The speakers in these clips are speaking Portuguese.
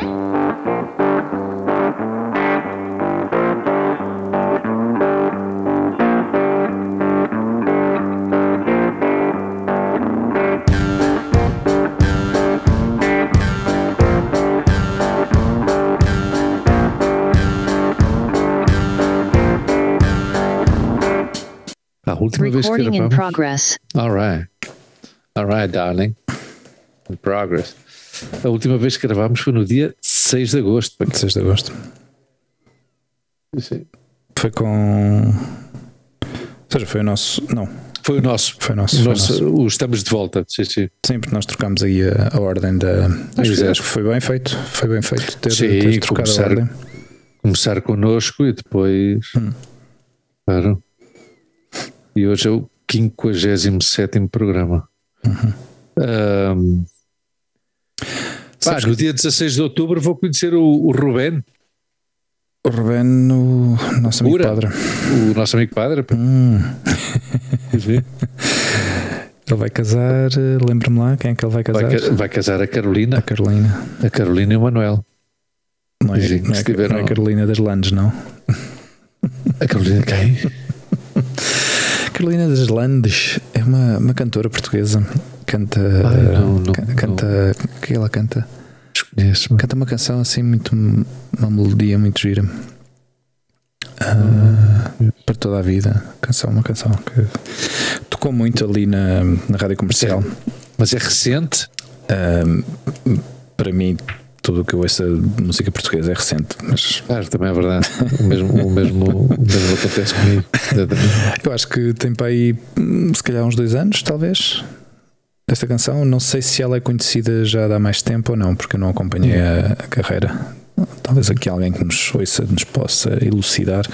Uh, que Recording in progress. All right. All right, darling. In progress. A última vez que gravámos foi no dia 6 de agosto. 6 de agosto. Sim. Foi com. Ou seja, foi o nosso. Não, Foi o nosso. foi o nosso. O foi o nosso- nosso. o estamos de volta. Sim, sim. Sim, porque nós trocámos aí a, a ordem da. Acho que, Exato. acho que foi bem feito. Foi bem feito ter, Sim, trocado começar- a ordem. Começar connosco e depois. Hum. Claro. E hoje é o 57 programa. Uhum. Ahm, Sabes no dia 16 de outubro vou conhecer o, o Rubén, O Ruben, o nosso amigo Ura. padre. o nosso amigo padre. Hum, ele vai casar. Lembra-me lá quem é que ele vai casar? Vai, vai casar a A Carolina, Carolina. a Carolina e o Manuel. Não é, Sim, não é, não é não. Carolina das Landes, não. A Carolina quem? Carolina das Landes é uma, uma cantora portuguesa. Canta. Ai, não, não, ca- canta. O que ela canta? Canta uma canção assim, muito. Uma melodia muito gira. Ah, para toda a vida. Canção, uma canção que tocou muito ali na, na rádio comercial. Mas é recente? Ah, para mim, tudo o que eu ouço de música portuguesa é recente, mas Claro, também é verdade. O mesmo, o mesmo, o mesmo acontece comigo. Eu acho que tem para aí, hum, se calhar, uns dois anos, talvez. Esta canção, não sei se ela é conhecida já há mais tempo ou não, porque eu não acompanhei a, a carreira. Talvez aqui alguém que nos ouça nos possa elucidar.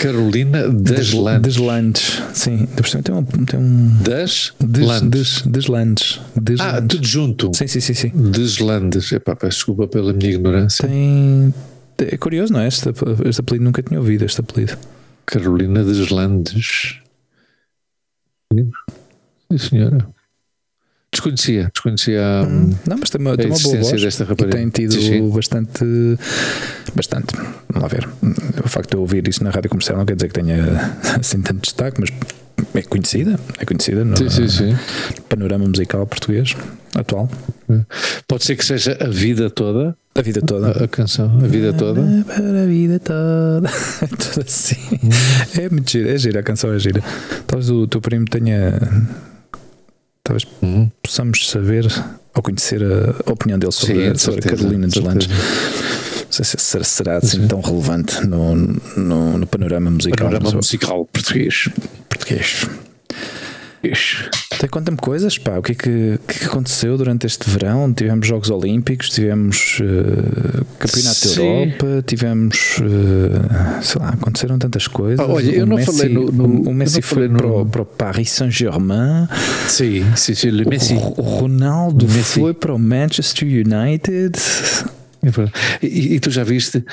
Carolina das Landes. Deslandes, sim. Tem um. Tem um Das des, Landes. des, deslandes. Ah, Deslandes. tudo junto. Sim, sim, sim, sim. Deslandes. Epá, peço desculpa pela minha ignorância. Tem. É curioso, não é? Este, este apelido nunca tinha ouvido. Este apelido. Carolina Deslandes. Sim, senhora. Desconhecia. Desconhecia hum, Não, mas tem uma, a tem uma boa existência voz. desta rapariga. tem tido Sim, sim. bastante. Bastante. Vamos lá ver. O facto de eu ouvir isso na rádio comercial não quer dizer que tenha assim tanto destaque, mas é conhecida. É conhecida no, Sim, sim, sim. no panorama musical português atual. Pode ser que seja a vida toda, A vida toda. a, a canção, a vida toda. Para a vida toda. É tudo assim. É muito gira. É gira. A canção é gira. Talvez o teu primo tenha. Talvez Hum. possamos saber ou conhecer a opinião dele sobre, Sim, de sobre a certeza, Carolina de dos Landes. certeza. Não sei se será, será assim Sim. tão relevante no, no, no panorama musical Panorama musical português. português. Até conta-me coisas, pá. O que é que, o que é que aconteceu durante este verão? Tivemos Jogos Olímpicos, tivemos eh, Campeonato da Sim. Europa, tivemos. eh, sei lá, aconteceram tantas coisas. Ah, olha, eu O não Messi, falei no- no- o- o eu Messi não foi no- para, o, para o Paris Saint-Germain. Sim, sim, sim. Le Messi. O, o Ronaldo Messi. foi para o Manchester United. É. E, e tu já viste?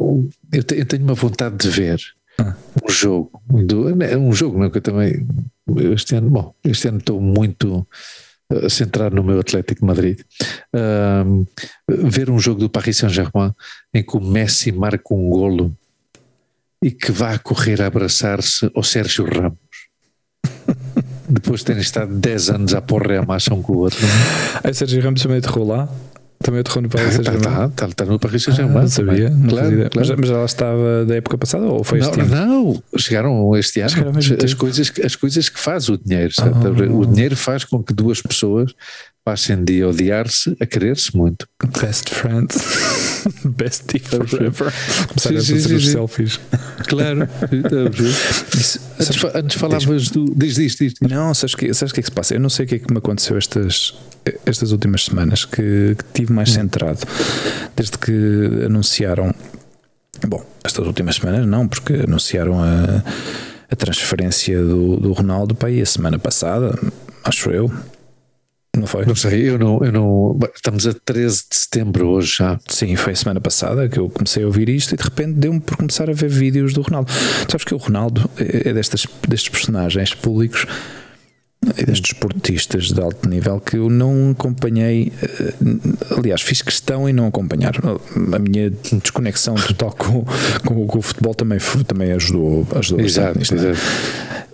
um- eu, te- eu tenho uma vontade de ver Ah. um jogo. Do, um jogo, não, que eu também. Este ano, bom, este ano estou muito ah, centrado no meu Atlético de Madrid. Ver um jogo do Paris Saint-Germain em que o Messi marca um golo e que vá correr a abraçar-se ao Sérgio Ramos. Depois de terem estado 10 anos a porra a massa um com o outro. Aí Sérgio Ramos também aterrou lá. Também aterrou no Paris Está Saint-Germain. tá, tá, tá no Paris Ah, Saint-Germain. não sabia, não claro, claro. Mas, mas ela estava da época passada ou foi este não, ano? não, chegaram este ano. Chegaram As, tempo. coisas, que- as coisas que faz o dinheiro. Ah. O dinheiro faz com que duas pessoas passem de odiar-se a querer-se muito. Best friends. Bestie forever. Começar Sim, a fazer sim, os sim. selfies. Claro. Isso- antes, antes falavas do. Diz, diz, diz. Não, sabes o que, sabes que é que se passa? Eu não sei o que é que me aconteceu estas, estas últimas semanas que, que tive mais centrado desde que anunciaram. Bom, estas últimas semanas não, porque anunciaram a, a transferência do, do Ronaldo para aí a semana passada, acho eu. Não foi? Não sei, eu não, eu não. Estamos a 13 de setembro hoje já. Sim, foi a semana passada que eu comecei a ouvir isto e de repente deu-me por começar a ver vídeos do Ronaldo. Sabes que o Ronaldo é é destas, destes personagens públicos destes esportistas de alto nível que eu não acompanhei. eh, Aliás, fiz questão em não acompanhar. A minha desconexão total com, com, com o futebol também, também ajudou, ajudou Exato, nisto, é? exato.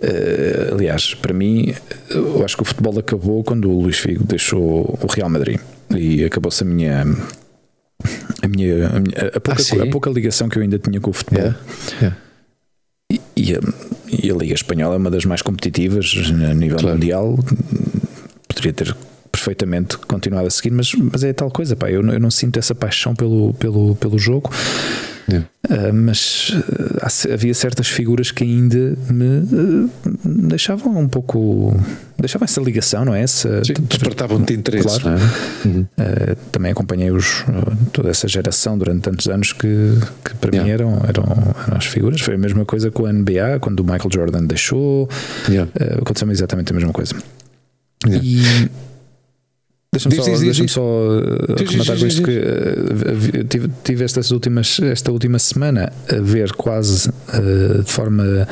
Eh, aliás, para mim, eu acho que o futebol acabou quando o Luís Figo deixou o Real Madrid e acabou-se a minha. A, minha, a, minha- a pouca, Ah, a pouca ligação que eu ainda tinha com o futebol. Yeah, yeah. E, e a, e a Liga Espanhola é uma das mais competitivas a nível Claro. mundial. Poderia ter perfeitamente continuado a seguir, mas, mas é tal coisa, pá. Eu, não- eu não sinto essa paixão pelo, pelo, pelo jogo. Yeah. Ah, mas ah, havia certas figuras que ainda me ah, deixavam um pouco. deixavam essa ligação, não é? Despertavam-te interesse, Claro. é? Uhum. Uh, também acompanhei os, toda essa geração durante tantos anos que, que para mim Yeah. eram, eram, eram as figuras. Foi a mesma coisa com a NBA, quando o Michael Jordan deixou, Yeah. aconteceu exatamente a mesma coisa. E deixa-me só, diz, diz. só uh, Diz, comentar com isto que eu tive, tive estas últimas, esta última semana a ver quase uh, de forma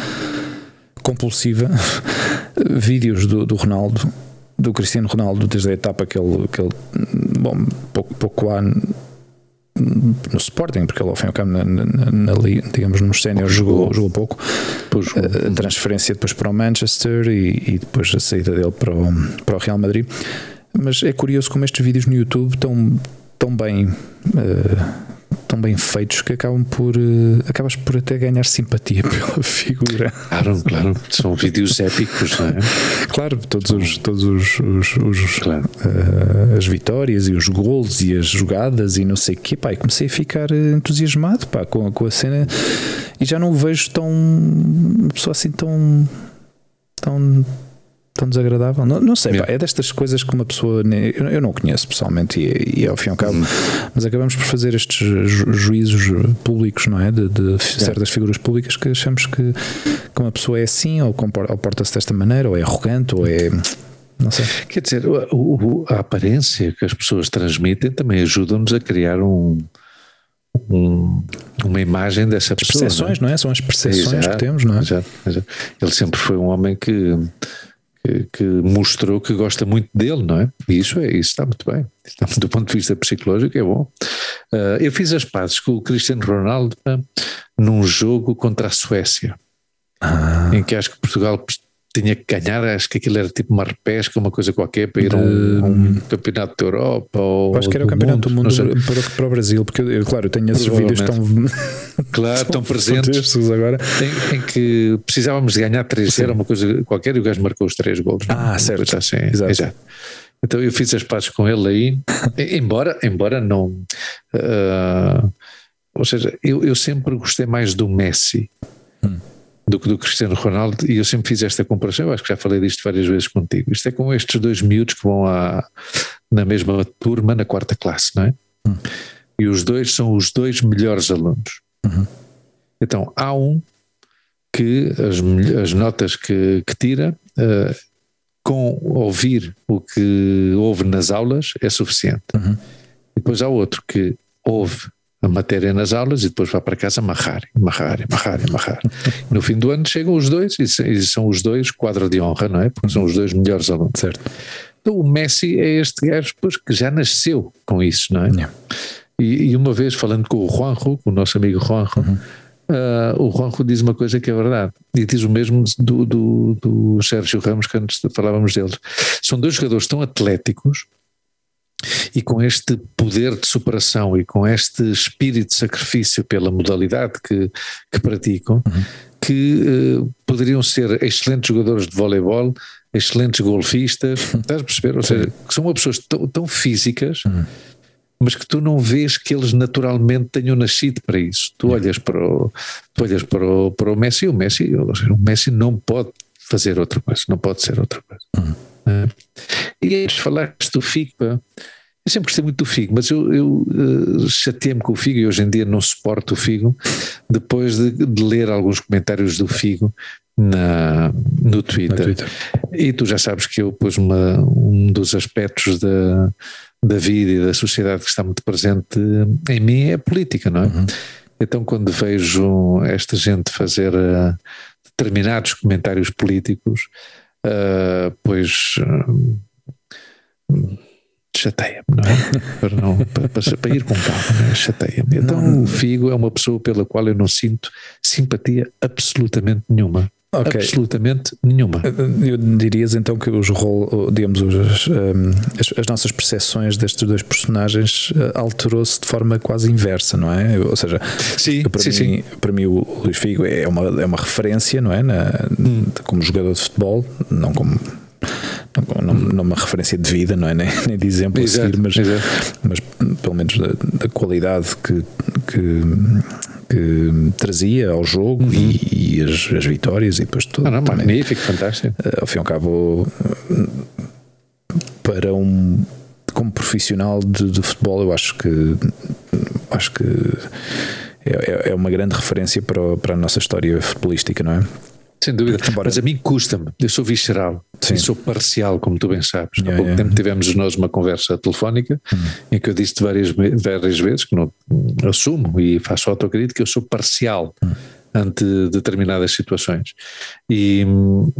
compulsiva vídeos do, do Ronaldo, do Cristiano Ronaldo, desde a etapa que ele, que ele bom, pouco, pouco há no Sporting, porque ele ao fim e ao cabo na, na, na digamos nos séniores jogou, Jogou. jogou pouco Pois, a transferência depois para o Manchester e, e depois a saída dele para o, para o Real Madrid mas é curioso como estes vídeos no YouTube estão tão bem eh, tão bem feitos que acabam por eh, acabas por até ganhar simpatia pela figura claro, claro. São vídeos épicos, não é? claro todos os todos os, os- os, Claro. eh, as vitórias e os gols e as jogadas e não sei o quê, pá, e comecei a ficar entusiasmado pá, com, a- com a cena e já não o vejo tão uma pessoa assim tão tão tão desagradável, não, não sei, pá, é destas coisas que uma pessoa eu, eu não conheço pessoalmente e, e ao fim e ao cabo, mas acabamos por fazer estes ju- juízos públicos, não é? De, de certas figuras públicas que achamos que, que uma pessoa é assim ou, ou porta-se desta maneira, ou é arrogante, ou é não sei. Quer dizer, o- o- a aparência que as pessoas transmitem também ajuda-nos a criar um, um- uma imagem dessa pessoa. percepções, não é? São as percepções Exato, que temos, não é? exato, exato. Ele sempre foi um homem que, que, que mostrou que gosta muito dele, não é? E isso, é, isso está muito bem. Está, do ponto de vista psicológico é bom. Ah, eu fiz as pazes com o Cristiano Ronaldo ah, num jogo contra a Suécia, Ah, em que acho que Portugal tinha que ganhar, acho que aquilo era tipo uma repesca, uma coisa qualquer, para ir a um, a um campeonato da Europa. Ou acho que era o do campeonato do mundo não sei. para, para o Brasil, porque eu, claro, eu tenho esses vídeos tão, Claro, estão presentes. fantásticos agora. Em, em que precisávamos de ganhar 3-0, uma coisa qualquer, e o gajo marcou os três golos. Ah, Uma certo. Assim, Exato. exato. Então eu fiz as pazes com ele aí, embora, embora não. ah, ou seja, eu, eu sempre gostei mais do Messi Hum. Do que do Cristiano Ronaldo, e eu sempre fiz esta comparação. Eu acho que já falei disto várias vezes contigo. Isto é com estes dois miúdos que vão à, na mesma turma, na quarta classe, não é? Hum. E os dois são os dois melhores alunos. Uhum. Então, há um que as, as notas que, que tira, eh, com ouvir o que ouve nas aulas, é suficiente. Uhum. E depois há outro que ouve a matéria nas aulas e depois vai para casa amarrar, amarrar, amarrar, amarrar. no fim do ano chegam os dois e são os dois quadro de honra, não é? Porque são os dois melhores alunos. Certo. Então o Messi é este gajo pois, que já nasceu com isso, não é? Yeah. E, e uma vez falando com o Juanjo, com o nosso amigo Juanjo, ah, o Juanjo diz uma coisa que é verdade. E diz o mesmo do, do, do Sérgio Ramos, que antes falávamos deles. São dois jogadores tão atléticos e com este poder de superação e com este espírito de sacrifício pela modalidade que, que praticam, que eh, poderiam ser excelentes jogadores de voleibol, excelentes golfistas, estás a perceber? Ou seja, que são pessoas tão, tão físicas mas que tu não vês que eles naturalmente tenham nascido para isso. Tu olhas para o, tu olhas para o, para o Messi, o Messi, o Messi não pode fazer outra coisa, não pode ser outra coisa. É. E antes falaste do Figo, eu sempre gostei muito do Figo, mas eu, eu eh, chateei-me com o Figo e hoje em dia não suporto o Figo, depois de, de ler alguns comentários do Figo na, no Twitter. Twitter. E tu já sabes que eu pus uma, um dos aspectos da, da vida e da sociedade que está muito presente em mim é a política, não é? Uhum. Então, quando vejo esta gente fazer uh, determinados comentários políticos, uh, pois uh, chateia-me, não é? para, não, para, para, para, ir com calma, é? chateia-me. Então o Figo é uma pessoa pela qual eu não sinto simpatia absolutamente nenhuma. Okay. Absolutamente nenhuma. Eu dirias então que os rol, digamos, os, um, as, as, nossas percepções destes dois personagens uh, alterou-se de forma quase inversa, não é? Ou seja, sim, para, sim, mim, sim. para mim o Luís Figo é uma, é uma referência, não é? Na, hum. Como jogador de futebol, não como não, não uma referência de vida, não é? Nem, nem de exemplo exato, a seguir, mas, mas pelo menos da, da qualidade que, que, que, trazia ao jogo uhum. e, e as, as, vitórias e depois tudo. Ah, não, também, magnífico, fantástico. Eh, ao fim e ao cabo, para um como profissional de, de futebol, eu acho que acho que é, é, é uma grande referência para, para a nossa história futebolística, não é? Sem dúvida. Embora... Mas a mim custa-me, eu sou visceral Sim. e sou parcial, como tu bem sabes. Yeah, Há pouco yeah. tempo tivemos nós uma conversa telefónica hum. em que eu disse várias, várias vezes que não assumo e faço autocrítica que eu sou parcial. Hum ante determinadas situações. E,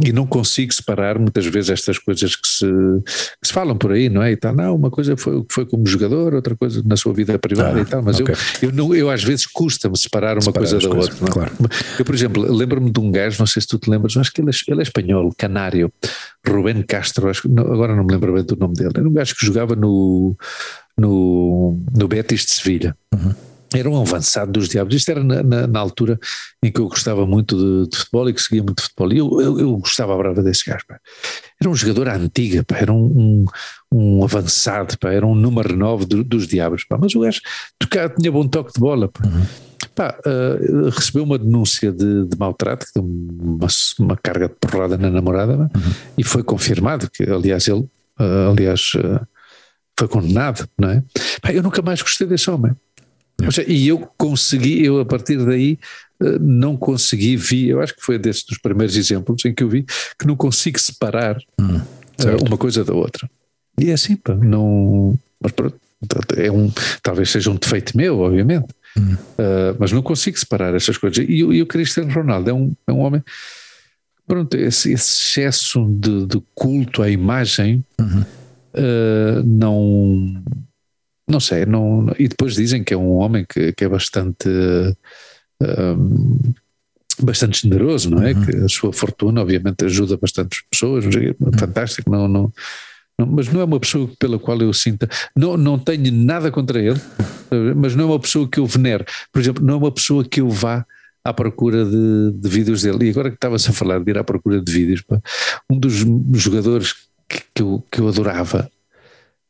e não consigo separar muitas vezes estas coisas que se, que se falam por aí, não é? E tal, não, uma coisa foi, foi como jogador, outra coisa na sua vida privada ah, e tal, mas okay. eu, eu, não, eu às vezes custa-me separar uma separar coisa da coisas, outra. É? Claro. Eu, por exemplo, lembro-me de um gajo, não sei se tu te lembras, acho que ele é, ele é espanhol, canário, Rubén Castro, acho, agora não me lembro bem do nome dele, era um gajo que jogava no, no, no Betis de Sevilha. Uhum era um avançado dos diabos. Isto era na, na, na altura em que eu gostava muito de, de, futebol e que seguia muito de futebol. E eu, eu, eu gostava brava desse gajo. Pá. Era um jogador antiga, pá. era um, um, um, avançado, pá. era um número 9 do, dos diabos. Pá. Mas o gajo tocava, tinha bom toque de bola. Pá. Uhum. Pá, uh, recebeu uma denúncia de, de maltrato, deu uma, uma carga de porrada na namorada, uhum. e foi confirmado que, aliás, ele, uh, aliás, uh, foi condenado, não é? Pá, eu nunca mais gostei desse homem. Seja, e eu consegui, eu a partir daí eh, não consegui, vi, eu acho que foi desses dos primeiros exemplos em que eu vi que não consigo separar hum, uh, uma coisa da outra. E é assim, pá, não. Mas pronto, é um, talvez seja um defeito meu, obviamente, hum. uh, mas não consigo separar essas coisas. E, e o Cristiano Ronaldo é um, é um homem. Pronto, esse, esse excesso de, de, culto à imagem uhum. uh, não não sei, não, e depois dizem que é um homem que, que é bastante. Um, bastante generoso, não é? Uhum. Que a sua fortuna, obviamente, ajuda bastantes pessoas, uhum. fantástico, não, não, não, mas não é uma pessoa pela qual eu sinta, não, não tenho nada contra ele, mas não é uma pessoa que eu venero, por exemplo, não é uma pessoa que eu vá à procura de, de vídeos dele, e agora que estavas a falar de ir à procura de vídeos, um dos jogadores que, que, eu, que eu adorava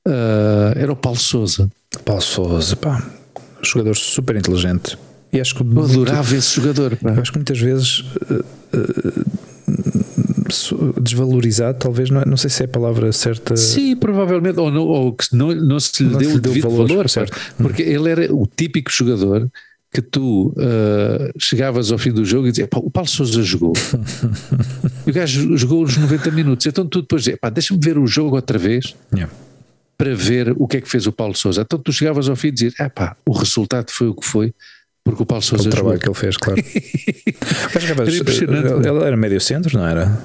uh, era o Paulo Souza. Paulo Souza, pá, jogador super inteligente. E acho que eu adorava esse jogador. Pá. Acho que muitas vezes uh, uh, desvalorizado, talvez, não, é, não sei se é a palavra certa. Sim, provavelmente, ou, não, ou que não, não se lhe não deu o devido valor, valor certo. porque ele era o típico jogador que tu uh, chegavas ao fim do jogo e dizias, o Paulo Souza jogou. e o gajo jogou os 90 minutos. Então tu depois dizes, deixa-me ver o jogo outra vez. Yeah para ver o que é que fez o Paulo Souza. Então tu chegavas ao fim e dizias, ah pá, o resultado foi o que foi, porque o Paulo Souza. O trabalho que ele fez, claro. Mas, era ele era médio centro, não era?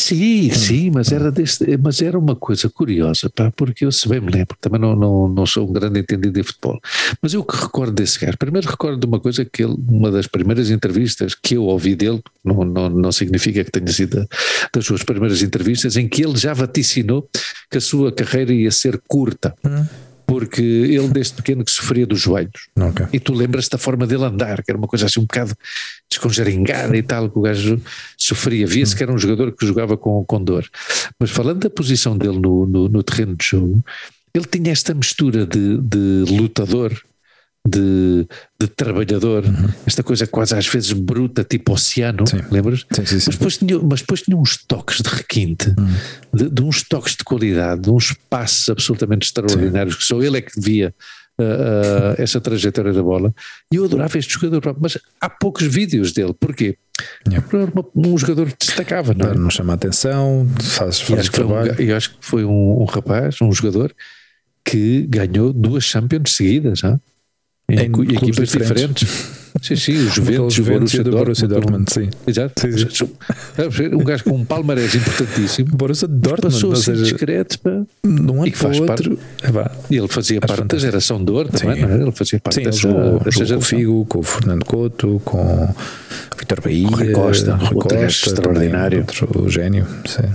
Sim, sim, mas era, deste, mas era uma coisa curiosa, pá, porque eu se bem me lembro, também não, não, não sou um grande entendido de futebol, mas eu que recordo desse gajo, primeiro recordo de uma coisa que ele, uma das primeiras entrevistas que eu ouvi dele, não, não, não significa que tenha sido das suas primeiras entrevistas, em que ele já vaticinou que a sua carreira ia ser curta. Hum porque ele desde pequeno que sofria dos joelhos. Okay. E tu lembras da forma dele andar, que era uma coisa assim um bocado desconjaringada e tal, que o gajo sofria. Via-se que era um jogador que jogava com, com dor. Mas falando da posição dele no, no, no terreno de jogo, ele tinha esta mistura de, de lutador de, de trabalhador, uhum. esta coisa quase às vezes bruta, tipo oceano, sim. lembras? Sim, sim, mas, depois tinha, mas depois tinha uns toques de requinte, uhum. de, de, uns toques de qualidade, de uns passos absolutamente extraordinários, que só ele é que devia uh, uh, essa trajetória da bola. E eu adorava este jogador, mas há poucos vídeos dele, porquê? Yeah. Um jogador que destacava, não é? Não chama a atenção, faz, faz e trabalho. Um, eu acho que foi um, um rapaz, um jogador que ganhou duas Champions seguidas, não? Em, em equipas diferentes. diferentes. Sim, sim, os Juventus, o Borussia, do Borussia Dortmund. Dortmund sim. Exato. Sim. Um gajo com um palmarés importantíssimo. Borussia Dortmund. Passou assim seja, discreto para. De um ano para o outro. Parte, e ele fazia parte da geração também, não é? Ele fazia parte sim, dessa, jogou, dessa jogou com o Figo, com o Fernando Couto, com o Vitor Bahia, Rui Costa, Rui Costa extraordinário. Outro gênio. Sim,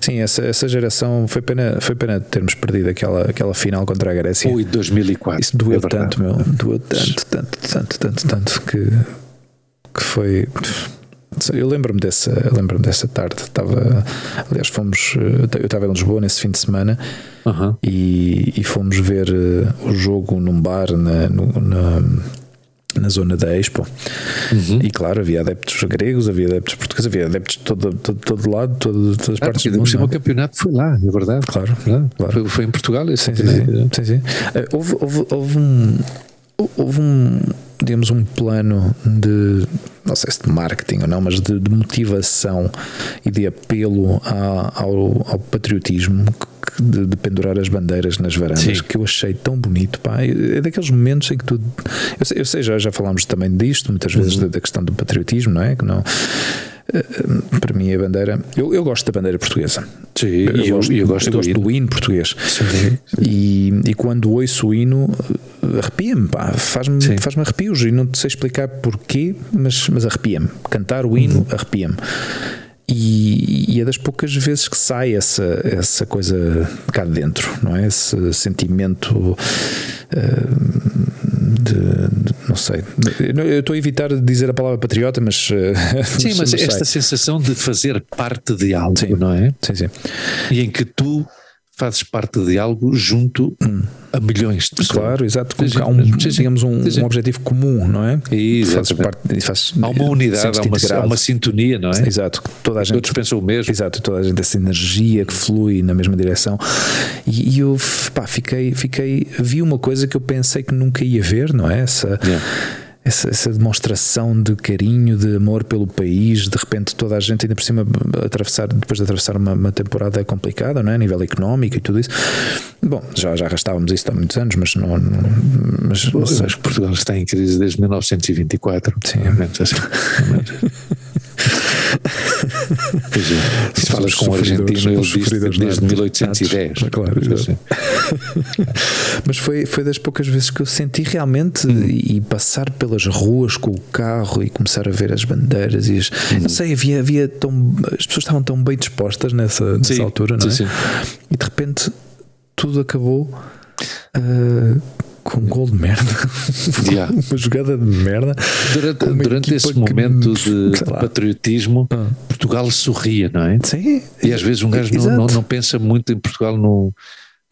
sim essa, essa geração foi pena, foi pena termos perdido aquela, aquela final contra a Grécia. Ui, 2004. Isso doeu é tanto, meu. Doeu tanto, tanto, tanto, tanto, tanto que, que foi. Eu lembro-me dessa, lembro dessa tarde. Estava, aliás, fomos. Eu estava em Lisboa nesse fim de semana uhum. e, e, fomos ver uh, o jogo num bar na, no, na na zona da Expo. Uhum. E claro, havia adeptos gregos, havia adeptos portugueses, havia adeptos de todo, todo, todo lado, todo, todas as ah, partes do mundo. o campeonato foi lá, é verdade. Claro, claro. Foi, foi, em Portugal esse sim, sim, sim, sim, sim. Uh, houve, houve, houve um houve um digamos um plano de não sei se de marketing ou não, mas de, de motivação e de apelo a, ao, ao, patriotismo de, de, pendurar as bandeiras nas varandas Sim. que eu achei tão bonito pá. é daqueles momentos em que tu eu sei, eu sei já, já falámos também disto muitas vezes uhum. da, da, questão do patriotismo não é que não eh, para mim a bandeira eu, eu gosto da bandeira portuguesa Sim, eu, eu, gosto, eu gosto, eu gosto do, hino. português sim, sim. E, e quando ouço o hino arrepia-me faz-me faz arrepios e não sei explicar porquê mas, mas arrepia-me cantar o hino uhum. arrepia-me e, e, é das poucas vezes que sai essa, essa coisa cá dentro, não é? Esse sentimento uh, de, de, não sei. Eu estou a evitar dizer a palavra patriota, mas. Uh, sim, mas esta sensação de fazer parte de algo, sim. não é? Sim, sim. E em que tu fazes parte de algo junto hum. A milhões de pessoas. Claro, exato. Há um, digamos, um, um, objetivo comum, não é? Fazes, há uma unidade, há uma, há uma, sintonia, não é? Exato. Toda a gente, Todos pensam o mesmo. Exato, toda a gente, essa energia que flui na mesma direção. E, e eu, pá, fiquei, fiquei, vi uma coisa que eu pensei que nunca ia ver, não é? Essa. Yeah essa, essa, demonstração de carinho, de amor pelo país, de repente toda a gente, ainda por cima, atravessar, depois de atravessar uma, uma temporada complicada, não é? a nível económico e tudo isso. Bom, já, já arrastávamos isso há muitos anos, mas não. não mas, que Portugal está em crise desde 1924. Sim. Assim. Pois é. Se falas com um argentino, ele diz desde 1810. Claro, assim. Mas foi, foi das poucas vezes que eu senti realmente hum. e passar pelas ruas com o carro e começar a ver as bandeiras e as, hum. não sei, havia, havia tão, as pessoas estavam tão bem dispostas nessa, nessa sim, altura, não é? Sim, sim. E de repente tudo acabou. Uh, com um gol de merda, yeah. uma jogada de merda. Durante, durante esse momento de, de patriotismo, ah. Portugal sorria, não é? Sim. E às vezes um gajo não, não, não, pensa muito em Portugal no,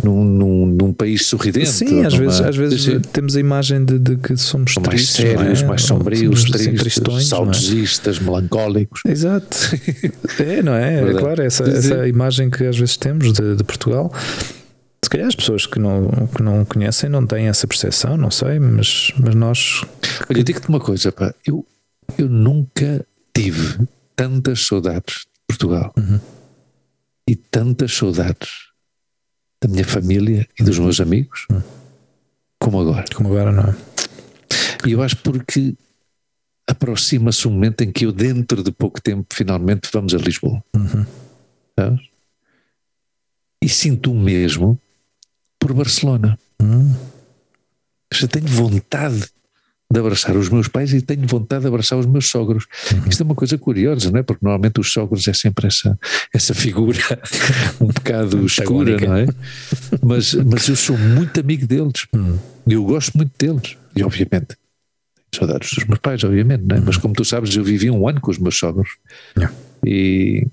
num, num, num, país sorridente. Sim, às vezes, às vezes temos a imagem de, de que somos mais tristes, sérios, é? mais sombrios, assim, tristes, saudosistas, é? melancólicos. Exato. é, não é? é claro, essa, essa imagem que às vezes temos de, de Portugal se calhar as pessoas que não, que não conhecem não têm essa percepção, não sei, mas, mas nós. Olha, digo-te uma coisa, pá, eu, eu nunca tive tantas saudades de Portugal uhum. e tantas saudades da minha família e dos meus amigos uhum. como agora. Como agora, não é? E eu acho porque aproxima-se um momento em que eu, dentro de pouco tempo, finalmente vamos a Lisboa. Uhum. E sinto mesmo por Barcelona. Hum. Já tenho vontade de abraçar os meus pais e tenho vontade de abraçar os meus sogros. Uhum. Isto é uma coisa curiosa, não é? Porque normalmente os sogros é sempre essa, essa figura um bocado escura, não é? Mas, mas eu sou muito amigo deles. Uhum. Eu gosto muito deles. E obviamente, saudades dos meus pais, obviamente, não é? Uhum. Mas como tu sabes, eu vivi um ano com os meus sogros. Yeah. E,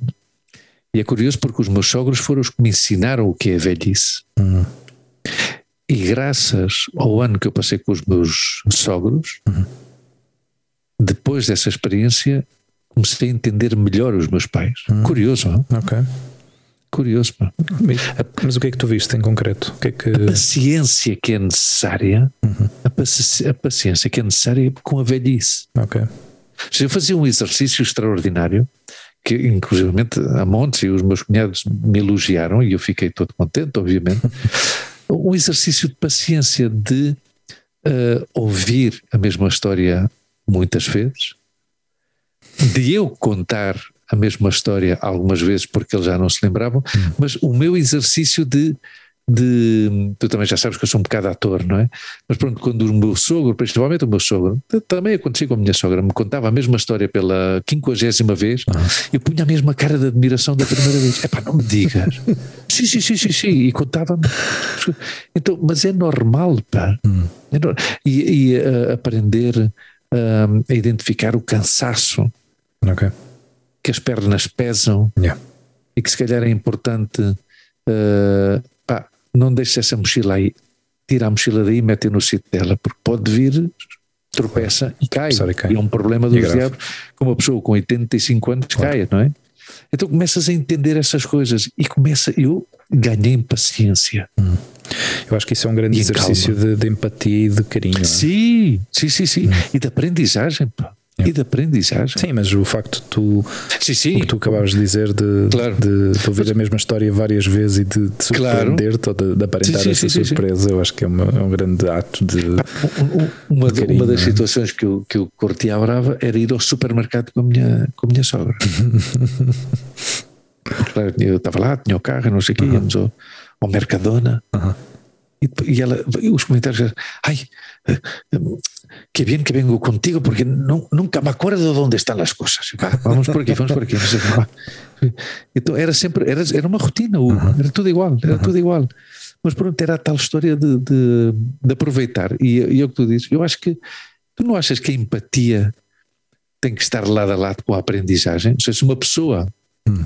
e é curioso porque os meus sogros foram os que me ensinaram o que é velhice. Uhum. E graças ao ano que eu passei com os meus sogros, uhum. depois dessa experiência, comecei a entender melhor os meus pais. Uhum. Curioso, não? Ok. Curioso, pá. Mas o que é que tu viste em concreto? O que é que... A paciência que é necessária, uhum. a, paci a, paciência que é necessária com a velhice. Ok. Eu fazia um exercício extraordinário que inclusivamente a Montes e os meus cunhados me elogiaram e eu fiquei todo contente, obviamente. um exercício de paciência, de uh, ouvir a mesma história muitas vezes, de eu contar a mesma história algumas vezes porque eles já não se lembravam, hum. mas o meu exercício de de. Tu também já sabes que eu sou um bocado ator, não é? Mas pronto, quando o meu sogro, principalmente o meu sogro, também acontecia com a minha sogra, me contava a mesma história pela quinquagésima vez, ah. eu punha a mesma cara de admiração da primeira vez. É pá, não me digas. sim, sim, sim, sim, sim. E contava-me. Então, mas é normal, pá. Hum. É normal. E, e uh, aprender uh, a identificar o cansaço. Okay. Que as pernas pesam. Yeah. E que se calhar é importante. Uh, não deixe essa mochila aí, tira a mochila daí e mete no sítio dela, porque pode vir, tropeça e cai. E, cai. e é um problema dos diabos, como uma pessoa com 85 anos claro. caia, não é? Então começas a entender essas coisas e começa, eu ganhei paciência. Hum. Eu acho que isso é um grande e exercício de, de, empatia e de carinho. Sim, sim, sim, sim. Hum. E de aprendizagem. Pá e de aprendizagem. Sim, mas o facto de tu, sim, sim. que tu acabavas de dizer, de, claro. de, de ouvir mas, a mesma história várias vezes e de, de surpreender-te claro. ou de, de aparentar sim, essa surpresa, eu acho que é, uma, é, um grande ato de. Uma, de carinho, uma das é? situações que eu, que eu curtia a brava era ir ao supermercado com a minha, com a minha sogra. claro, eu estava lá, tinha o carro, não sei o quê, íamos ao, ao Mercadona. E, e ela, os comentários, ai, que bien que vengo contigo porque no, nunca me acuerdo de onde están as coisas. Vamos por aquí, vamos por aquí. Então era sempre, era, era uma rotina, era tudo igual, era tudo igual. Mas pronto, era a tal história de, de, de aproveitar. E, e é o que tu dizes, eu acho que tu não achas que a empatia tem que estar lado a lado com a aprendizagem? Ou seja, se uma pessoa hum.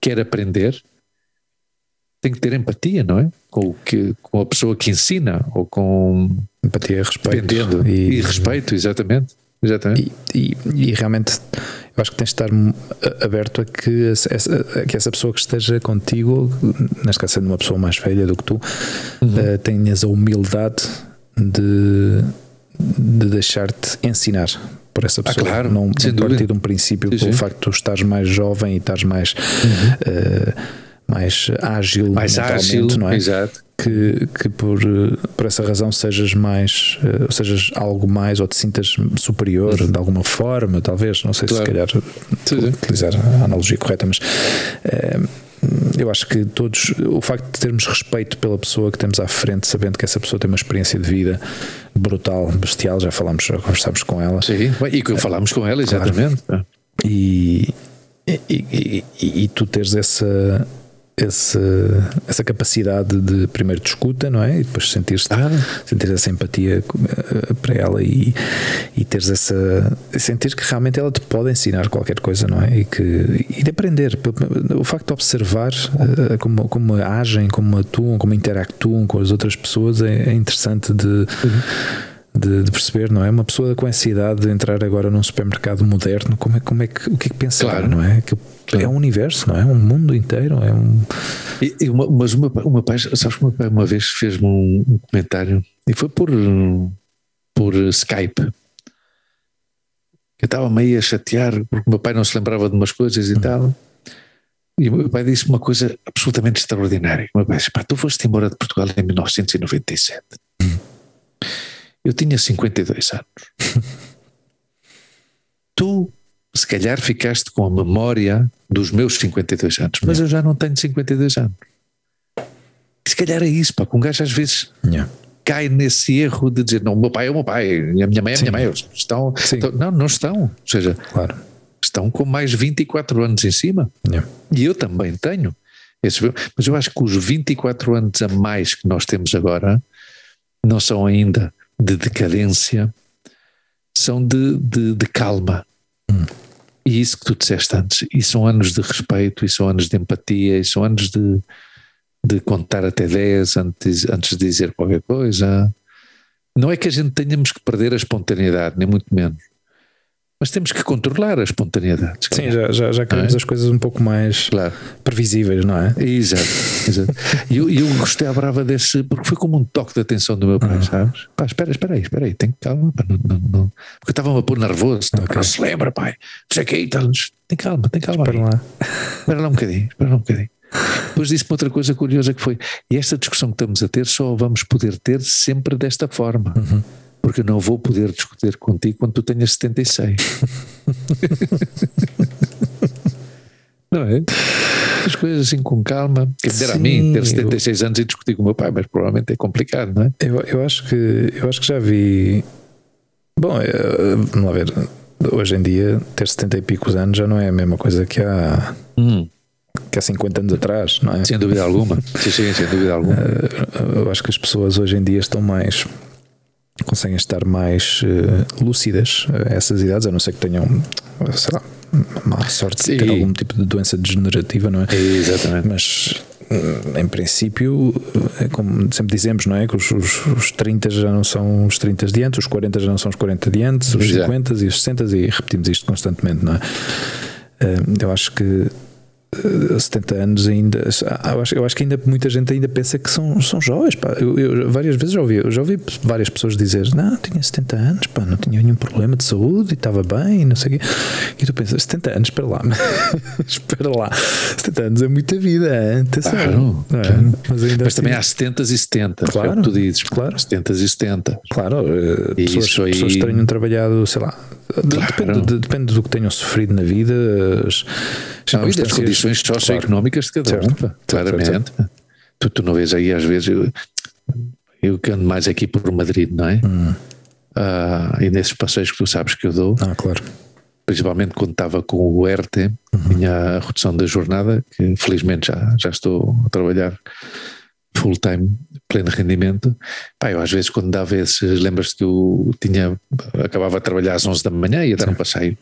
quer aprender, tem que ter empatia, não é? Com, que, com a pessoa que ensina ou com empatia, respeito e, e, respeito, exatamente. exatamente. E, e, e, realmente eu acho que tens de estar aberto a que essa, a que essa pessoa que esteja contigo, neste caso sendo uma pessoa mais velha do que tu, uhum. uh, tenhas a humildade de, de deixar-te ensinar por essa ah, pessoa. Ah, claro, não, não partir de um princípio sim, pelo sim. facto de tu estares mais jovem e estás mais. Uhum. Uh, mais ágil mais ágil, não é? Exato. Que, que por, por essa razão sejas mais, uh, sejas algo mais ou te sintas superior uhum. de alguma forma, talvez, não sei claro. se calhar utilizar a analogia correta, mas uh, eu acho que todos, o facto de termos respeito pela pessoa que temos à frente, sabendo que essa pessoa tem uma experiência de vida brutal, bestial, já falámos, já conversámos com ela. Sim, e que falámos com ela, exatamente. Claro. E, e, e, e, tu teres essa esse, essa capacidade de primeiro de escuta, não é? E depois sentir, ah. sentir essa empatia eh, para ela e, e teres essa. sentir que realmente ela te pode ensinar qualquer coisa, não é? E, que, e de aprender. O facto de observar uh, como, como agem, como atuam, como interactuam com as outras pessoas é, é interessante de. Uhum de, de, perceber, não é? Uma pessoa com essa idade de entrar agora num supermercado moderno, como é, como é que, o que é que pensar, claro. não é? Que. É um universo, não é? Um mundo inteiro, é um... E, e uma, mas uma, uma pai, sabes que uma pai uma vez fez-me um, um, comentário, e foi por, por Skype, eu estava meio a chatear, porque o meu pai não se lembrava de umas coisas e hum. tal, e o meu pai disse uma coisa absolutamente extraordinária. O meu pai disse, pá, tu foste embora de Portugal em 1997. Hum eu tinha 52 anos. tu, se calhar, ficaste com a memória dos meus 52 anos, mas yeah. eu já não tenho 52 anos. Se calhar é isso, pá, que um gajo às vezes yeah. cai nesse erro de dizer: não, o meu pai é o meu pai, a minha mãe é a minha mãe. Estão, estão, não, não estão. Ou seja, claro. estão com mais 24 anos em cima. Yeah. E eu também tenho. Mas eu acho que os 24 anos a mais que nós temos agora não são ainda de decadência, são de, de, de calma. Hum. E isso que tu disseste antes, e são anos de respeito, e são anos de empatia, e são anos de, de contar até 10 antes, antes de dizer qualquer coisa. Não é que a gente tenhamos que perder a espontaneidade, nem muito menos mas temos que controlar a espontaneidade. Sim, já, já, já queremos é? as coisas um pouco mais claro. previsíveis, não é? Exato. exato. E eu, eu gostei à brava desse, porque foi como um toque de atenção do meu pai, uhum. sabes? Pá, espera, espera aí, espera aí, tem calma, pá, não, não, não. porque eu estava-me a pôr nervoso, não, okay. não se lembra, pai, não sei o que, então, tem calma, tem calma. Espera lá. Espera lá um bocadinho, espera lá um bocadinho. Depois disse-me outra coisa curiosa que foi, e esta discussão que estamos a ter só vamos poder ter sempre desta forma. Uhum porque eu não vou poder discutir contigo quando tu tenhas 76. não é? As coisas assim com calma. Quer dizer, a mim, ter 76 eu... anos e discutir com o meu pai, mas provavelmente é complicado, não é? Eu, eu, acho, que, eu acho que já vi. Bom, eh, vamos ver. Hoje em dia, ter 70 e picos anos já não é a mesma coisa que há. Hum que há 50 anos atrás, não é? Sem dúvida alguma. sim, sim, sem dúvida alguma. Eh, eu acho que as pessoas hoje em dia estão mais conseguem estar mais uh, lúcidas a essas idades, a não ser que tenham, sei lá, má sorte Sim. de ter algum tipo de doença degenerativa, não é? Exatamente. Mas eh, em princípio, é como sempre dizemos, não é? Que os, os, os 30 já não são os 30 de antes, os 40 já não são os 40 de antes, os Exato. 50 e os 60 e repetimos isto constantemente, não é? Eu acho que 70 anos ainda. Eu acho, eu acho que ainda muita gente ainda pensa que são, são jovens. Pá. Eu, eu, várias vezes já ouvi, já ouvi várias pessoas dizer: Não, tinha 70 anos, pá, não tinha nenhum problema de saúde e estava bem, não sei o quê. E tu pensas: 70 anos, espera lá, espera lá, 70 anos é muita vida. Atenção, claro, é? claro. Mas, ainda mas assim, também há 70 e 70, claro, é tu dizes, claro. 70 e 70. Claro, eh, pessoas, aí... pessoas que tenham trabalhado, sei lá, claro. depende, de, depende do que tenham sofrido na vida. As, não, das condições socioeconómicas de cada certo. um, claramente. Certo. Tu, tu não vês aí, às vezes, eu, eu que ando mais aqui por Madrid, não é? Hum. Uh, e nesses passeios que tu sabes que eu dou, ah, claro. principalmente quando estava com o ERT, uhum. tinha a redução da jornada, que felizmente já, já estou a trabalhar full time, pleno rendimento. Pá, eu às vezes quando dava esses, lembras-te que eu tinha, acabava de trabalhar às 11 da manhã e ia dar um passeio.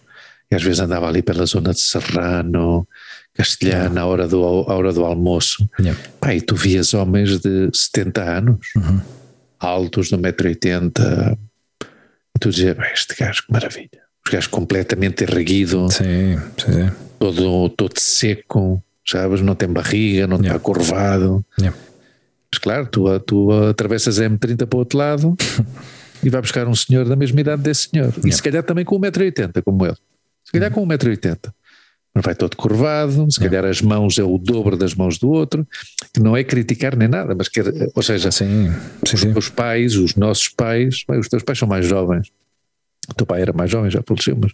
E às vezes andava ali pela zona de Serrano, Castelhana, à hora do, à hora do almoço. Yeah. Pá, e tu vias homens de 70 anos, uhum. altos, de 1,80m, e tu dizias, este gajo, que maravilha. Os gajos completamente erguido, sim, sim. Todo, todo seco, sabes? Não tem barriga, não yeah. está curvado. Yeah. Mas claro, tu, tu atravessas a M30 para o outro lado e vai buscar um senhor da mesma idade desse senhor. E se calhar também com 1,80m, como ele. Se calhar com 1,80m. Mas vai todo curvado, se calhar as mãos é o dobro das mãos do outro, que não é criticar nem nada, mas quer, ou seja, sim, sim, os meus pais, os nossos pais, bem, os teus pais são mais jovens. O teu pai era mais jovem, já faleceu, mas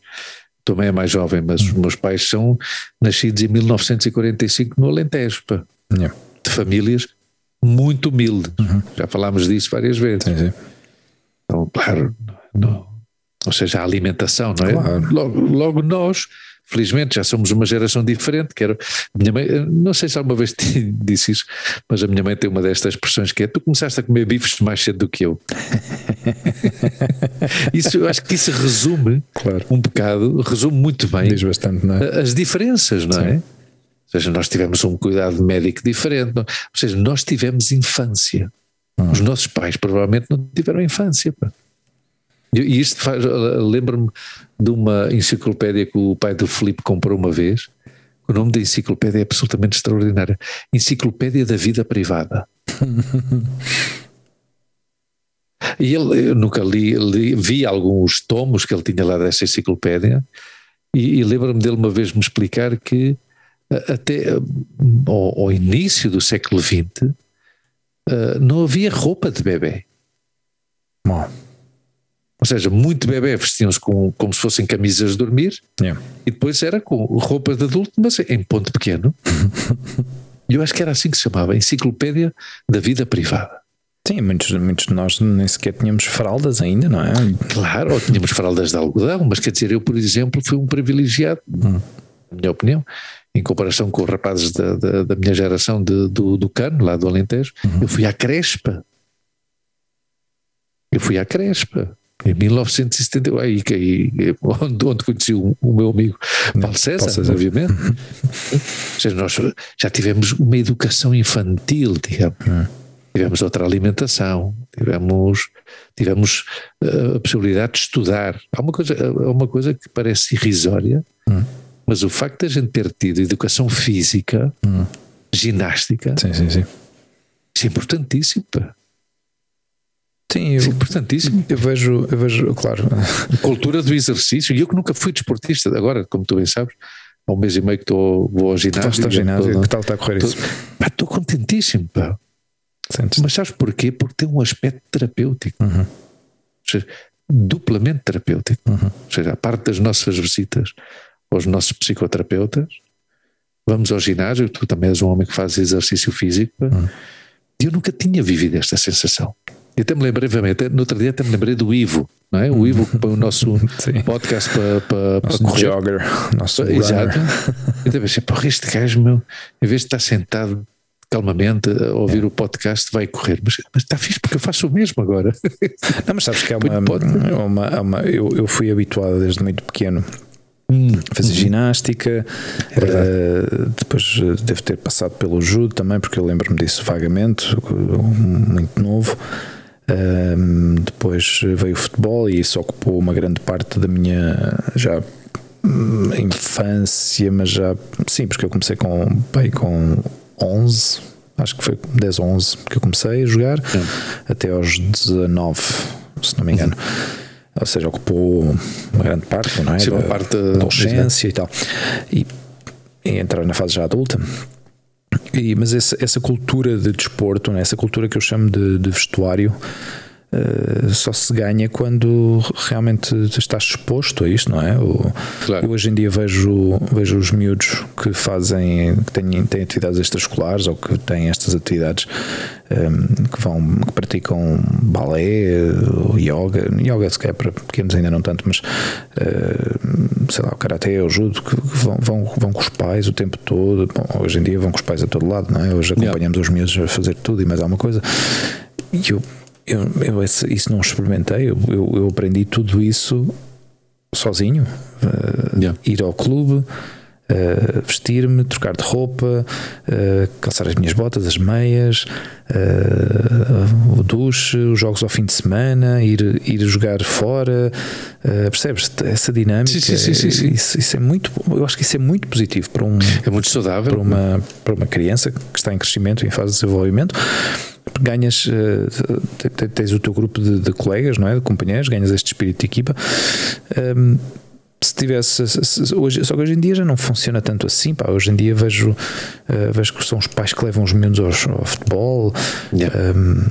também é mais jovem, mas os meus pais são nascidos em 1945 no Alentejo, pá, yeah. de famílias muito humildes. Uhum. Já falámos disso várias vezes. Sim, sim. Então, claro, não, ou seja, a alimentação, não é? Claro. Logo, logo, nós, felizmente, já somos uma geração diferente. Quero, minha mãe, não sei se alguma vez te disse isso, mas a minha mãe tem uma destas expressões que é: tu começaste a comer bifes mais cedo do que eu. isso, eu acho que isso resume claro. um bocado, resume muito bem Diz bastante, não é? as diferenças, não é? Sim. é? Ou seja, nós tivemos um cuidado médico diferente, não? ou seja, nós tivemos infância. Hum. Os nossos pais provavelmente não tiveram infância. Pá. E isto faz, lembro-me de uma enciclopédia que o pai do Felipe comprou uma vez. O nome da enciclopédia é absolutamente extraordinário. Enciclopédia da Vida Privada. e ele, eu nunca li, li, vi alguns tomos que ele tinha lá dessa enciclopédia, e, e lembro-me dele uma vez me explicar que até ao, ao início do século XX uh, não havia roupa de bebê. Bom. Ou seja, muito bebê vestiam-se com, como se fossem camisas de dormir yeah. e depois era com roupa de adulto, mas em ponto pequeno. E eu acho que era assim que se chamava, Enciclopédia da Vida Privada. Sim, muitos, muitos de nós nem sequer tínhamos fraldas ainda, não é? Claro, ou tínhamos fraldas de algodão, mas quer dizer, eu, por exemplo, fui um privilegiado, hum. na minha opinião, em comparação com os rapazes da, da, da minha geração de, do, do Cano, lá do Alentejo, uhum. eu fui à Crespa. Eu fui à Crespa. Em 1970, aí, aí, onde, onde conheci o, o meu amigo Paulo César, César. obviamente. Ou seja, nós já tivemos uma educação infantil, digamos. Hum. Tivemos outra alimentação, tivemos, tivemos uh, a possibilidade de estudar. Há uma coisa, há uma coisa que parece irrisória, hum. Mas o facto de a gente ter tido educação física, hum. ginástica, sim, sim, sim. isso é importantíssimo. Pá. Sim, eu, é importantíssimo. Eu vejo, eu vejo, claro. Cultura do exercício. E eu que nunca fui desportista, agora, como tu bem sabes, há um mês e meio que estou, vou ao ginásio. Estou ao ginásio, todo, que tal está a correr isso? Estou contentíssimo, pá. Mas sabes porquê? Porque tem um aspecto terapêutico. Uhum. seja, duplamente terapêutico. Uhum. Ou seja, a parte das nossas visitas aos nossos psicoterapeutas, vamos ao ginásio, tu também és um homem que faz exercício físico, uhum. e eu nunca tinha vivido esta sensação. E até me lembrei, até, no outro dia até me lembrei do Ivo, não é? O Ivo que põe o nosso podcast para, para, para correr. jogger, nosso Exato. E também pensei, porra, este gajo, meu, em vez de estar sentado calmamente a ouvir é. o podcast vai correr, mas, mas está fixe porque eu faço o mesmo agora. Não, mas sabes que é uma, uma, uma eu, eu fui habituado desde muito pequeno Hum, fazer hum. ginástica, é uh, depois devo ter passado pelo judo também, porque eu lembro-me disso vagamente, muito novo. Uh, depois veio o futebol e isso ocupou uma grande parte da minha já hum, infância, mas já sim, porque eu comecei com, bem, com 11, acho que foi 10 ou 11 que eu comecei a jogar, até aos 19, se não me engano. Uhum ou seja, ocupou uma grande parte, não é? Sim, uma da, parte da adolescência e tal. E, e, entrar na fase já adulta. E, mas essa, essa cultura de desporto, né? essa cultura que eu chamo de, de vestuário, Uh, só se ganha quando realmente estás exposto a isto, não é? O, claro. Eu hoje em dia vejo, vejo os miúdos que fazem, que têm, têm atividades extraescolares ou que têm estas atividades um, que vão, que praticam balé, ou yoga, yoga se calhar para pequenos ainda não tanto, mas uh, sei lá, o karatê ou o judo, que vão, vão, vão com os pais o tempo todo. Bom, hoje em dia vão com os pais a todo lado, não é? Hoje acompanhamos yeah. os miúdos a fazer tudo e mais alguma coisa. E eu eu, eu isso não experimentei, eu, eu, eu aprendi tudo isso sozinho. Uh, yeah. Ir ao clube, Uh, vestir-me, trocar de roupa, uh, calçar as minhas botas, as meias, o duche, os jogos ao fim de semana, ir, ir jogar fora. percebes? Essa dinâmica. Sim, sim, sim, sim. Isso, isso, é muito. Eu acho que isso é muito positivo para um. É muito saudável. Para uma, para uma criança que está em crescimento, em fase de desenvolvimento ganhas, uh, tens o teu grupo de, de, colegas, não é? De companheiros, ganhas este espírito de equipa. Um, se tivesse se, hoje, só que hoje em dia já não funciona tanto assim pá. hoje em dia vejo uh, vejo que são os pais que levam os meninos ao, ao futebol yeah. um,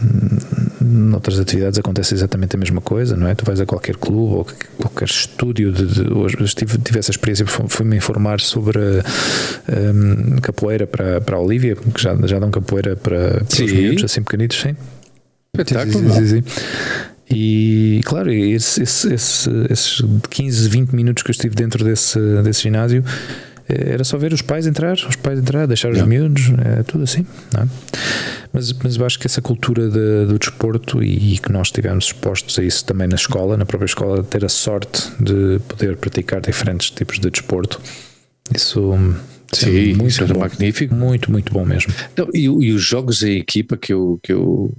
noutras atividades acontece exatamente a mesma coisa não é tu vais a qualquer clube ou qualquer estúdio de, de hoje tive, tive essa experiência fui-me informar sobre um, capoeira para, para a Olivia que já, já dão capoeira para, para os meninos assim pequenitos sim Espetáculo. Sim, sim, sim, e claro, esse, esse, esse, esses 15, 20 minutos que eu estive dentro desse, desse ginásio eh, era só ver os pais entrar, os pais entrar, deixar os miúdos, é tudo assim. É? Mas, mas eu acho que essa cultura de, do desporto e, e, que nós estivemos expostos a isso também na escola, na própria escola, ter a sorte de poder praticar diferentes tipos de desporto, isso. Sim, é muito isso era bom, magnífico. Muito, muito bom mesmo. Não, e, e, os jogos em equipa que eu, que eu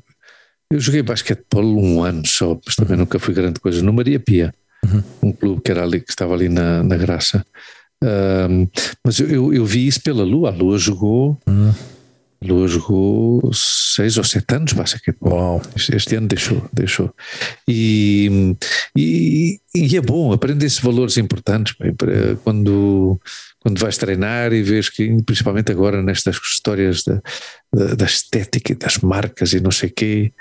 eu joguei basquetebol um ano só, mas também nunca fui grande coisa. No Maria Pia, uhum. um clube que era ali, que estava ali na, na Graça. Um, mas eu, eu, eu, vi isso pela Lua. A Lua jogou. Uhum. A Lua jogou seis ou sete anos basquetebol. Uau. Este, este ano deixou, deixou. E, e, e é bom, aprender-se valores importantes. Quando quando vais treinar e vês que, principalmente agora nestas histórias da, da, da estética e das marcas e não sei o quê,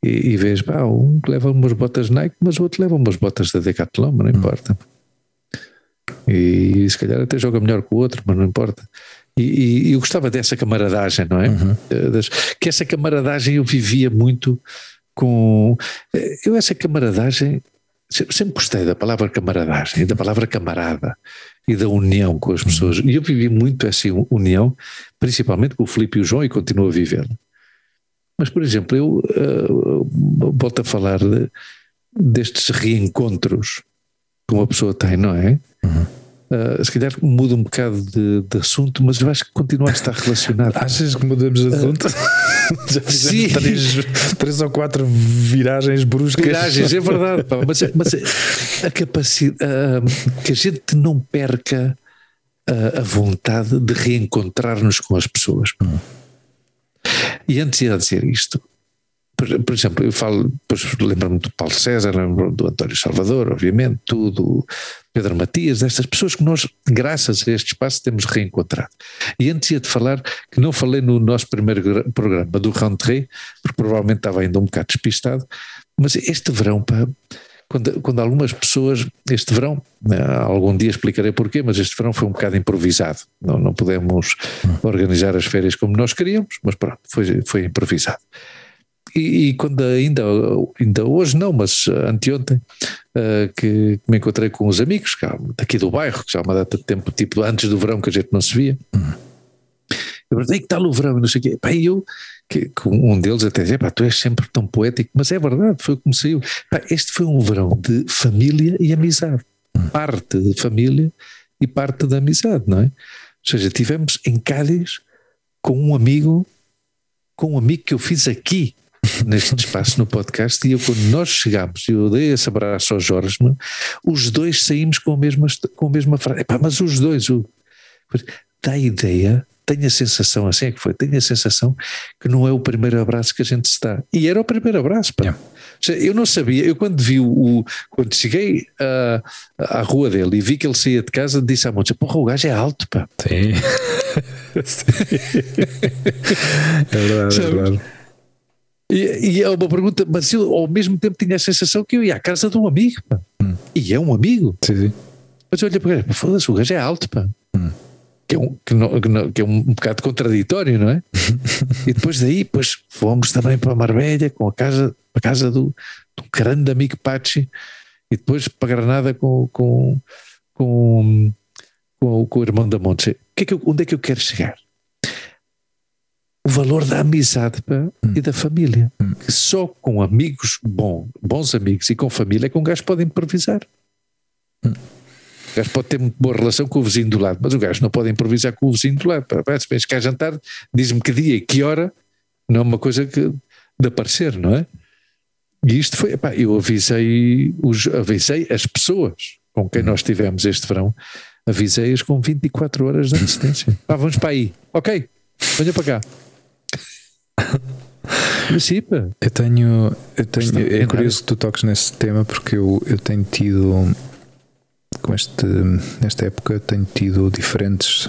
e, e vês, pá, um leva umas botas Nike, mas o outro leva umas botas da Decathlon, mas não hum. importa. E se calhar até joga melhor que o outro, mas não importa. E, e eu gostava dessa camaradagem, não é? Uhum. Eh, que essa camaradagem eu vivia muito com. Eh, eu, essa camaradagem, sempre gostei da palavra camaradagem, da palavra camarada e da união com as pessoas. E eu vivi muito essa união, principalmente com o Filipe e o João, e continuo a viver. Mas, por exemplo, eu uh, volto a falar de, destes reencontros que uma pessoa tem, não é? Uhum. Uh, se calhar muda um bocado de, de, assunto, mas eu acho que continua a estar relacionado. Achas que mudamos de assunto? Uh, Já fizemos três, três, ou quatro viragens bruscas. Viragens, é verdade, pá, mas, mas a capacidade uh, que a gente não perca a vontade de reencontrar-nos com as pessoas. Hum. E antes de dizer isto, por, por, exemplo, eu falo, depois lembro-me do Paulo César, lembro-me do António Salvador, obviamente, tudo, Pedro Matias, destas pessoas que nós, graças a este espaço, temos reencontrado. E antes ia de falar, que não falei no nosso primeiro programa do Rentré, porque provavelmente estava ainda um bocado despistado, mas este verão, pá, quando, quando algumas pessoas, este verão, né, algum dia explicarei porquê, mas este verão foi um bocado improvisado. Não, não pudemos organizar as férias como nós queríamos, mas pronto, foi, foi improvisado. E, e, quando ainda, ainda hoje não, mas anteontem, uh, que me encontrei com os amigos daqui do bairro, que já há uma data de tempo, tipo antes do verão que a gente não se via. Uhum. Eu perguntei que tal o verão não sei o quê. Pá, eu, que, que, um deles até dizia, pá, tu és sempre tão poético, mas é verdade, foi como saiu. Pá, este foi um verão de família e amizade. Parte de família e parte da amizade, não é? Ou seja, tivemos em Cádiz com um amigo, com um amigo que eu fiz aqui neste espaço no podcast e eu quando nós chegámos eu dei esse abraço ao Jorge os dois saímos com a mesma, com a mesma frase Epá, mas os dois o, dá a ideia tenho a sensação, assim é que foi, tenho a sensação que não é o primeiro abraço que a gente se dá. E era o primeiro abraço, pá. Yeah. Eu não sabia, eu quando vi o, quando cheguei uh, à rua dele e vi que ele saía de casa, disse à moça: Porra, o gajo é alto, pá. Sim. é verdade, é verdade. E, e, é uma pergunta, mas eu ao mesmo tempo tinha a sensação que eu ia à casa de um amigo, pá. Hum. E é um amigo. Sim, sim. Mas eu olhei para ele, foda-se, o gajo é alto, pá. Hum. Que, é um, que, não, que, não, que, é um bocado contraditório, não é? e depois daí, depois fomos também para Marbella, com a casa, a casa do, do grande amigo Pachi, e depois para Granada com, com, com, com, com o irmão da Monte. Que é que eu, onde é que eu quero chegar? O valor da amizade pá, hum. e da família. Hum. Que só com amigos bom, bons amigos e com família é que um gajo pode improvisar. Hum. O gajo pode ter muito boa relação com o vizinho do lado, mas o gajo não pode improvisar com o vizinho do lado. Pá. Se vens cá jantar, diz-me que dia e que hora, não é uma coisa que, de aparecer, não é? E isto foi, pá, eu avisei, os, avisei as pessoas com quem nós tivemos este verão, avisei-as com 24 horas de antecedência. Vamos para aí. Ok, venha para cá. Participa. Eu tenho. Eu tenho é curioso que tu toques nesse tema porque eu, eu tenho tido. Com este, nesta época, eu tenho tido diferentes.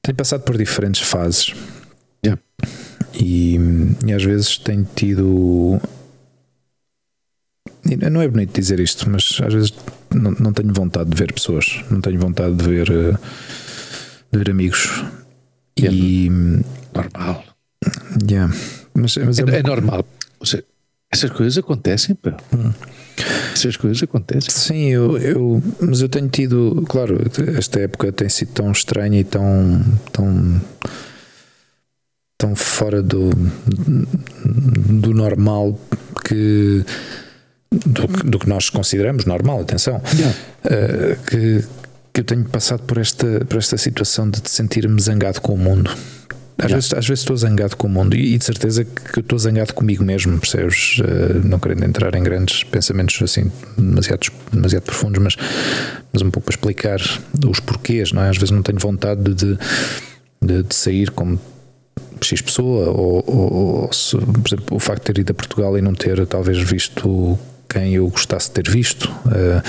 Tenho passado por diferentes fases. Yeah. E, e às vezes tenho tido. Não é bonito dizer isto, mas às vezes não, não tenho vontade de ver pessoas, não tenho vontade de ver, de ver amigos. Yeah. E. Normal. Yeah. Mas, mas é, é, é normal. Seja, essas coisas acontecem, pá. Hum. Essas coisas acontecem. Sim, eu, eu, mas eu tenho tido, claro, esta época tem sido tão estranha e tão, tão, tão fora do, do normal que do, do que nós consideramos normal, atenção, yeah. uh, que, que eu tenho passado por esta, por esta situação de te sentir-me zangado com o mundo. Às, vezes, às vezes estou zangado com o mundo e, e de certeza que estou zangado comigo mesmo, percebes? Uh, não querendo entrar em grandes pensamentos assim demasiado, demasiado profundos, mas, mas um pouco para explicar os porquês, não é? Às vezes não tenho vontade de, de, de sair como X pessoa, ou, ou, ou se, por exemplo, o facto de ter ido a Portugal e não ter talvez visto quem eu gostasse de ter visto uh,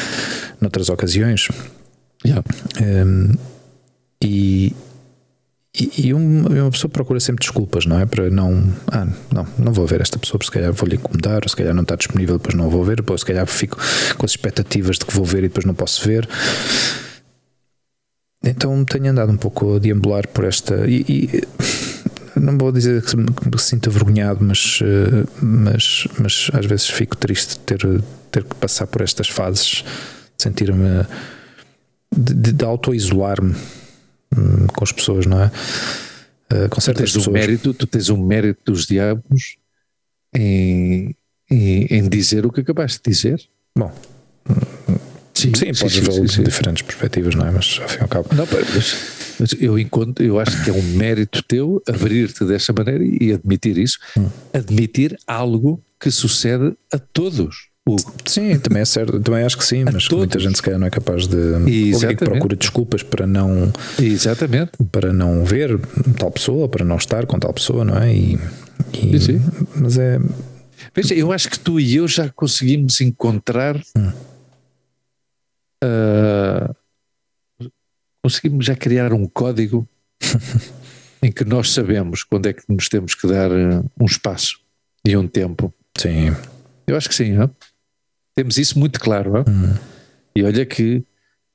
noutras ocasiões. Yeah. Um, ehm, e, e, e uma pessoa procura sempre desculpas, não é? Para não, ah, não, não vou ver esta pessoa, porque se calhar vou-lhe incomodar, ou se calhar não está disponível, depois não vou ver, ou se calhar fico com as expectativas de que vou ver e depois não posso ver. Então tenho andado um pouco a deambular por esta. E, e não vou dizer que me, que me sinto avergonhado, mas, eh, mas, mas às vezes fico triste de ter, ter que passar por estas fases, sentir-me. de, de, de auto-isolar-me com as pessoas, não é? Uh, com certas tu tens pessoas. Um mérito, tu tens um mérito dos diabos em, em, em dizer o que acabaste de dizer. Bom, sim, sim, sim podes diferentes perspectivas, não é? Mas ao fim e ao cabo. Não, mas, mas eu encontro, eu acho que é um mérito teu abrir-te dessa maneira e admitir isso, hum. admitir algo que sucede a todos. Sim, também é certo, também acho que sim, mas muita gente se calhar não é capaz de ou procura desculpas para não Exatamente. para não ver tal pessoa, para não estar com tal pessoa, não é? E, e sim, sim. mas é Veja, eu acho que tu e eu já conseguimos encontrar hum. uh, conseguimos já criar um código em que nós sabemos quando é que nos temos que dar uh, um espaço e um tempo. Sim Eu acho que sim. Não? Temos isso muito claro. Não? Uhum. E olha que,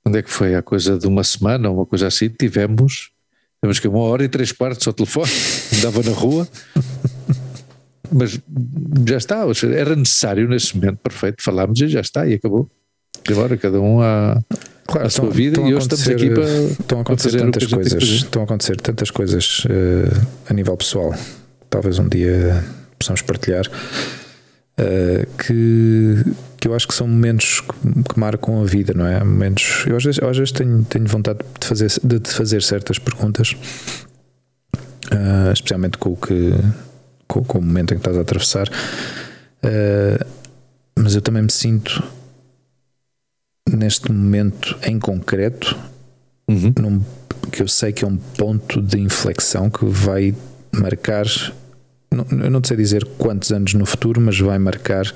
onde é que foi? A coisa de uma semana, uma coisa assim, tivemos, temos que uma hora e três quartos ao telefone, andava na rua. Mas já está, era necessário nesse momento, perfeito, falámos e já está, e acabou. E agora cada um a, claro, a sua vida e hoje estamos aqui para, estão a acontecer tantas coisas, estão a acontecer tantas coisas uh, a nível pessoal. Talvez um dia possamos partilhar uh, que, que eu acho que são momentos que, que, marcam a vida, não é? Momentos. Eu às vezes, às vezes tenho, tenho vontade de fazer, de fazer certas perguntas, uh, especialmente com o que com, com, o momento em que estás a atravessar. Uh, mas eu também me sinto neste momento em concreto uhum. num, que eu sei que é um ponto de inflexão que vai marcar não, eu não sei dizer quantos anos no futuro, mas vai marcar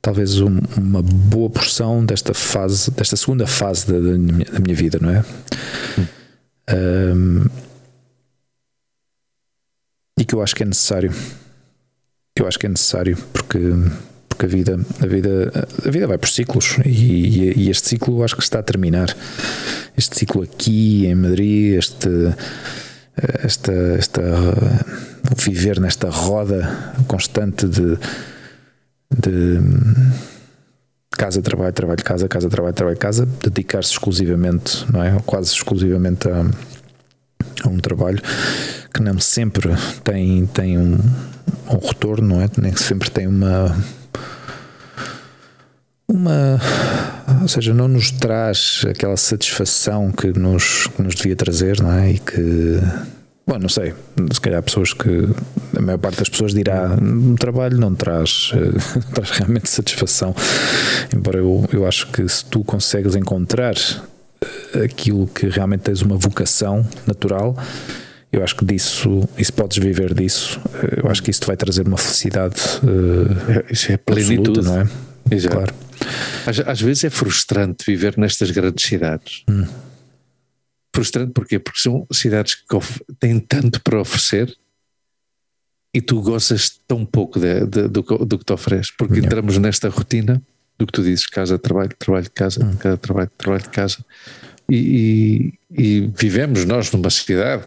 talvez um, uma boa porção desta fase, desta segunda fase da, da, minha, da minha, vida, não é? Hum. Um, e que eu acho que é necessário. Eu acho que é necessário porque porque a vida a vida a vida vai por ciclos e, e este ciclo acho que está a terminar. Este ciclo aqui em Madrid, este esta esta viver nesta roda constante de, de casa, trabalho, trabalho, casa, casa, trabalho, trabalho, casa, dedicar-se exclusivamente, não é? Quase exclusivamente a, a, um trabalho que não sempre tem, tem um, um retorno, não é? Nem sempre tem uma uma ou seja, não nos traz aquela satisfação que nos, que nos devia trazer, não é? E que Bom, não sei. Se calhar pessoas que. A maior parte das pessoas dirá: o trabalho não traz, traz realmente satisfação. Embora eu, eu acho que se tu consegues encontrar eh, aquilo que realmente tens uma vocação natural, eu acho que disso, e se podes viver disso, eh, eu acho que isso te vai trazer uma felicidade. Uh, isso é plenitude, absoluta, não é? Exato. Claro. Às, às, vezes é frustrante viver nestas grandes cidades. Hum frustrante porquê? Porque são cidades que têm tanto para oferecer e tu gostas tão pouco de, de, do, do, que te oferece, porque yeah. entramos nesta rotina do que tu dizes, casa, trabalho, trabalho, casa, hum. casa, trabalho, trabalho, casa, e, e, e, vivemos nós numa cidade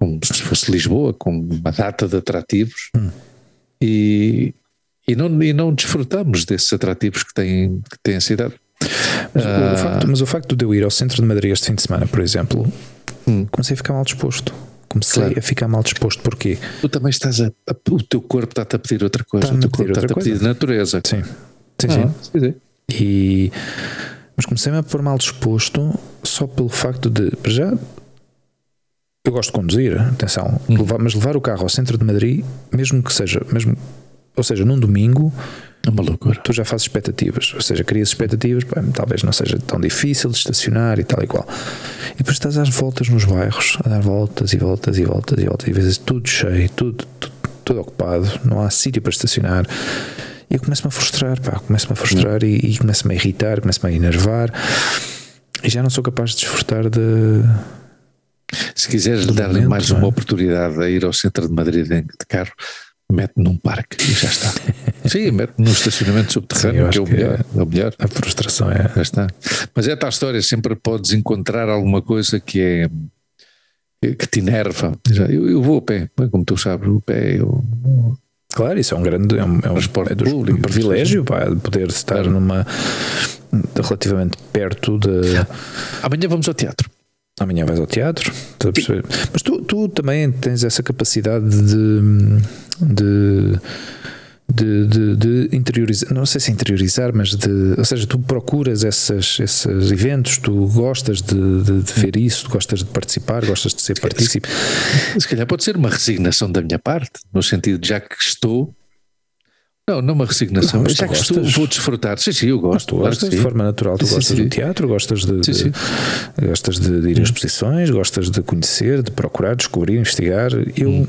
como se fosse Lisboa, com uma data de atrativos, hum. e, e, não, e não desfrutamos desses atrativos que tem, que tem a cidade. Mas, uh, o facto, mas, o facto, de eu ir ao centro de Madrid este fim de semana, por exemplo, hum. comecei a ficar mal disposto. Comecei claro. a ficar mal disposto. Porquê? Tu também estás a. a o teu corpo está-te a pedir outra coisa. Está o teu corpo está-te a pedir natureza. Sim. Sim, ah, sim. sim. E, mas comecei-me a pôr mal disposto só pelo facto de. Já. Eu gosto de conduzir, atenção, hum. levar, mas levar o carro ao centro de Madrid, mesmo que seja, mesmo, ou seja, num domingo, é uma loucura. Tu já fazes expectativas, ou seja, crias expectativas, pá, talvez não seja tão difícil de estacionar e tal e qual. E depois estás às voltas nos bairros, a dar voltas e voltas e voltas e voltas, e vezes tudo cheio, tudo, tudo, tudo ocupado, não há sítio para estacionar. E eu começo-me a frustrar, pá, começo-me a frustrar e, e começo-me a irritar, começo-me a enervar e já não sou capaz de desfrutar de. Se quiseres dar-lhe mais uma é? oportunidade a ir ao centro de Madrid de carro, mete num parque e já está. Sim, mete num estacionamento subterrâneo, Sim, que, é o, que melhor, é, o melhor. A frustração é. Já está. Mas é tal história, sempre podes encontrar alguma coisa que é que te enerva. Eu, eu vou a pé, como tu sabes, o pé eu, Claro, isso é um grande é um, é um, é dos, público, um privilégio pá, poder estar claro. numa relativamente perto de. Amanhã vamos ao teatro. Amanhã vais ao teatro, mas tu, tu também tens essa capacidade de, de de, de, de, interiorizar, não sei se interiorizar, mas de, ou seja, tu procuras essas, esses eventos, tu gostas de, de, de ver isso, gostas de participar, gostas de ser partícipe. Se calhar pode ser uma resignação da minha parte, no sentido de já que estou. Não, não uma resignação, mas já que estou, vou desfrutar. Sim, sim, eu gosto. Tu gostas de forma natural, tu sim, gostas sim. do teatro, gostas de, sim, gostas de, ir a exposições, gostas de conhecer, de procurar, descobrir, investigar. Eu. Hum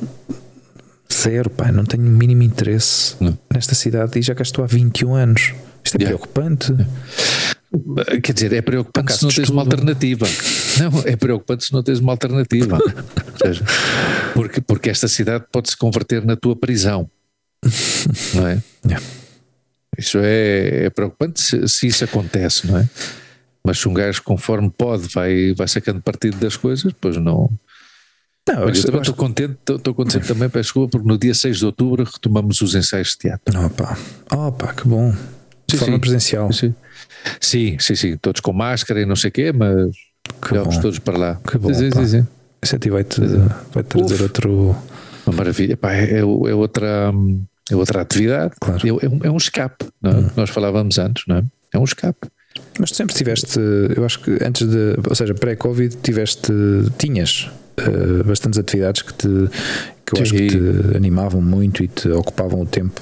Zero, pá, não tenho o mínimo interesse não. nesta cidade e já cá estou há 21 anos. Isto é yeah. preocupante. Quer dizer, é preocupante se não tens uma alternativa. Não, é preocupante se não tens uma alternativa. porque, porque esta cidade pode se converter na tua prisão. Não é? Yeah. Isso é, é preocupante se, se, isso acontece, não é? Mas se um gajo, conforme pode, vai, vai sacando partido das coisas, pois não. Não, eu também estou contente, estou contente também, peço desculpa, porque no dia 6 de outubro retomamos os ensaios de teatro. Opa, opa, que bom. De sim, forma sim, presencial. Sim. sim, sim, sim, todos com máscara e não sei o quê, mas que vamos todos para lá. Que bom. Sim, sim, sim. Esse vai-te vai trazer Uf, outro. Uma maravilha. Pá, é, é, outra, é outra atividade. Claro. É, é, um, é um escape, não é? Hum. Nós falávamos antes, não é? É um escape. Mas tu sempre tiveste, eu acho que antes de, ou seja, pré-Covid, tiveste, tinhas uh, bastantes atividades que te, que eu Sim. acho que te animavam muito e te ocupavam o tempo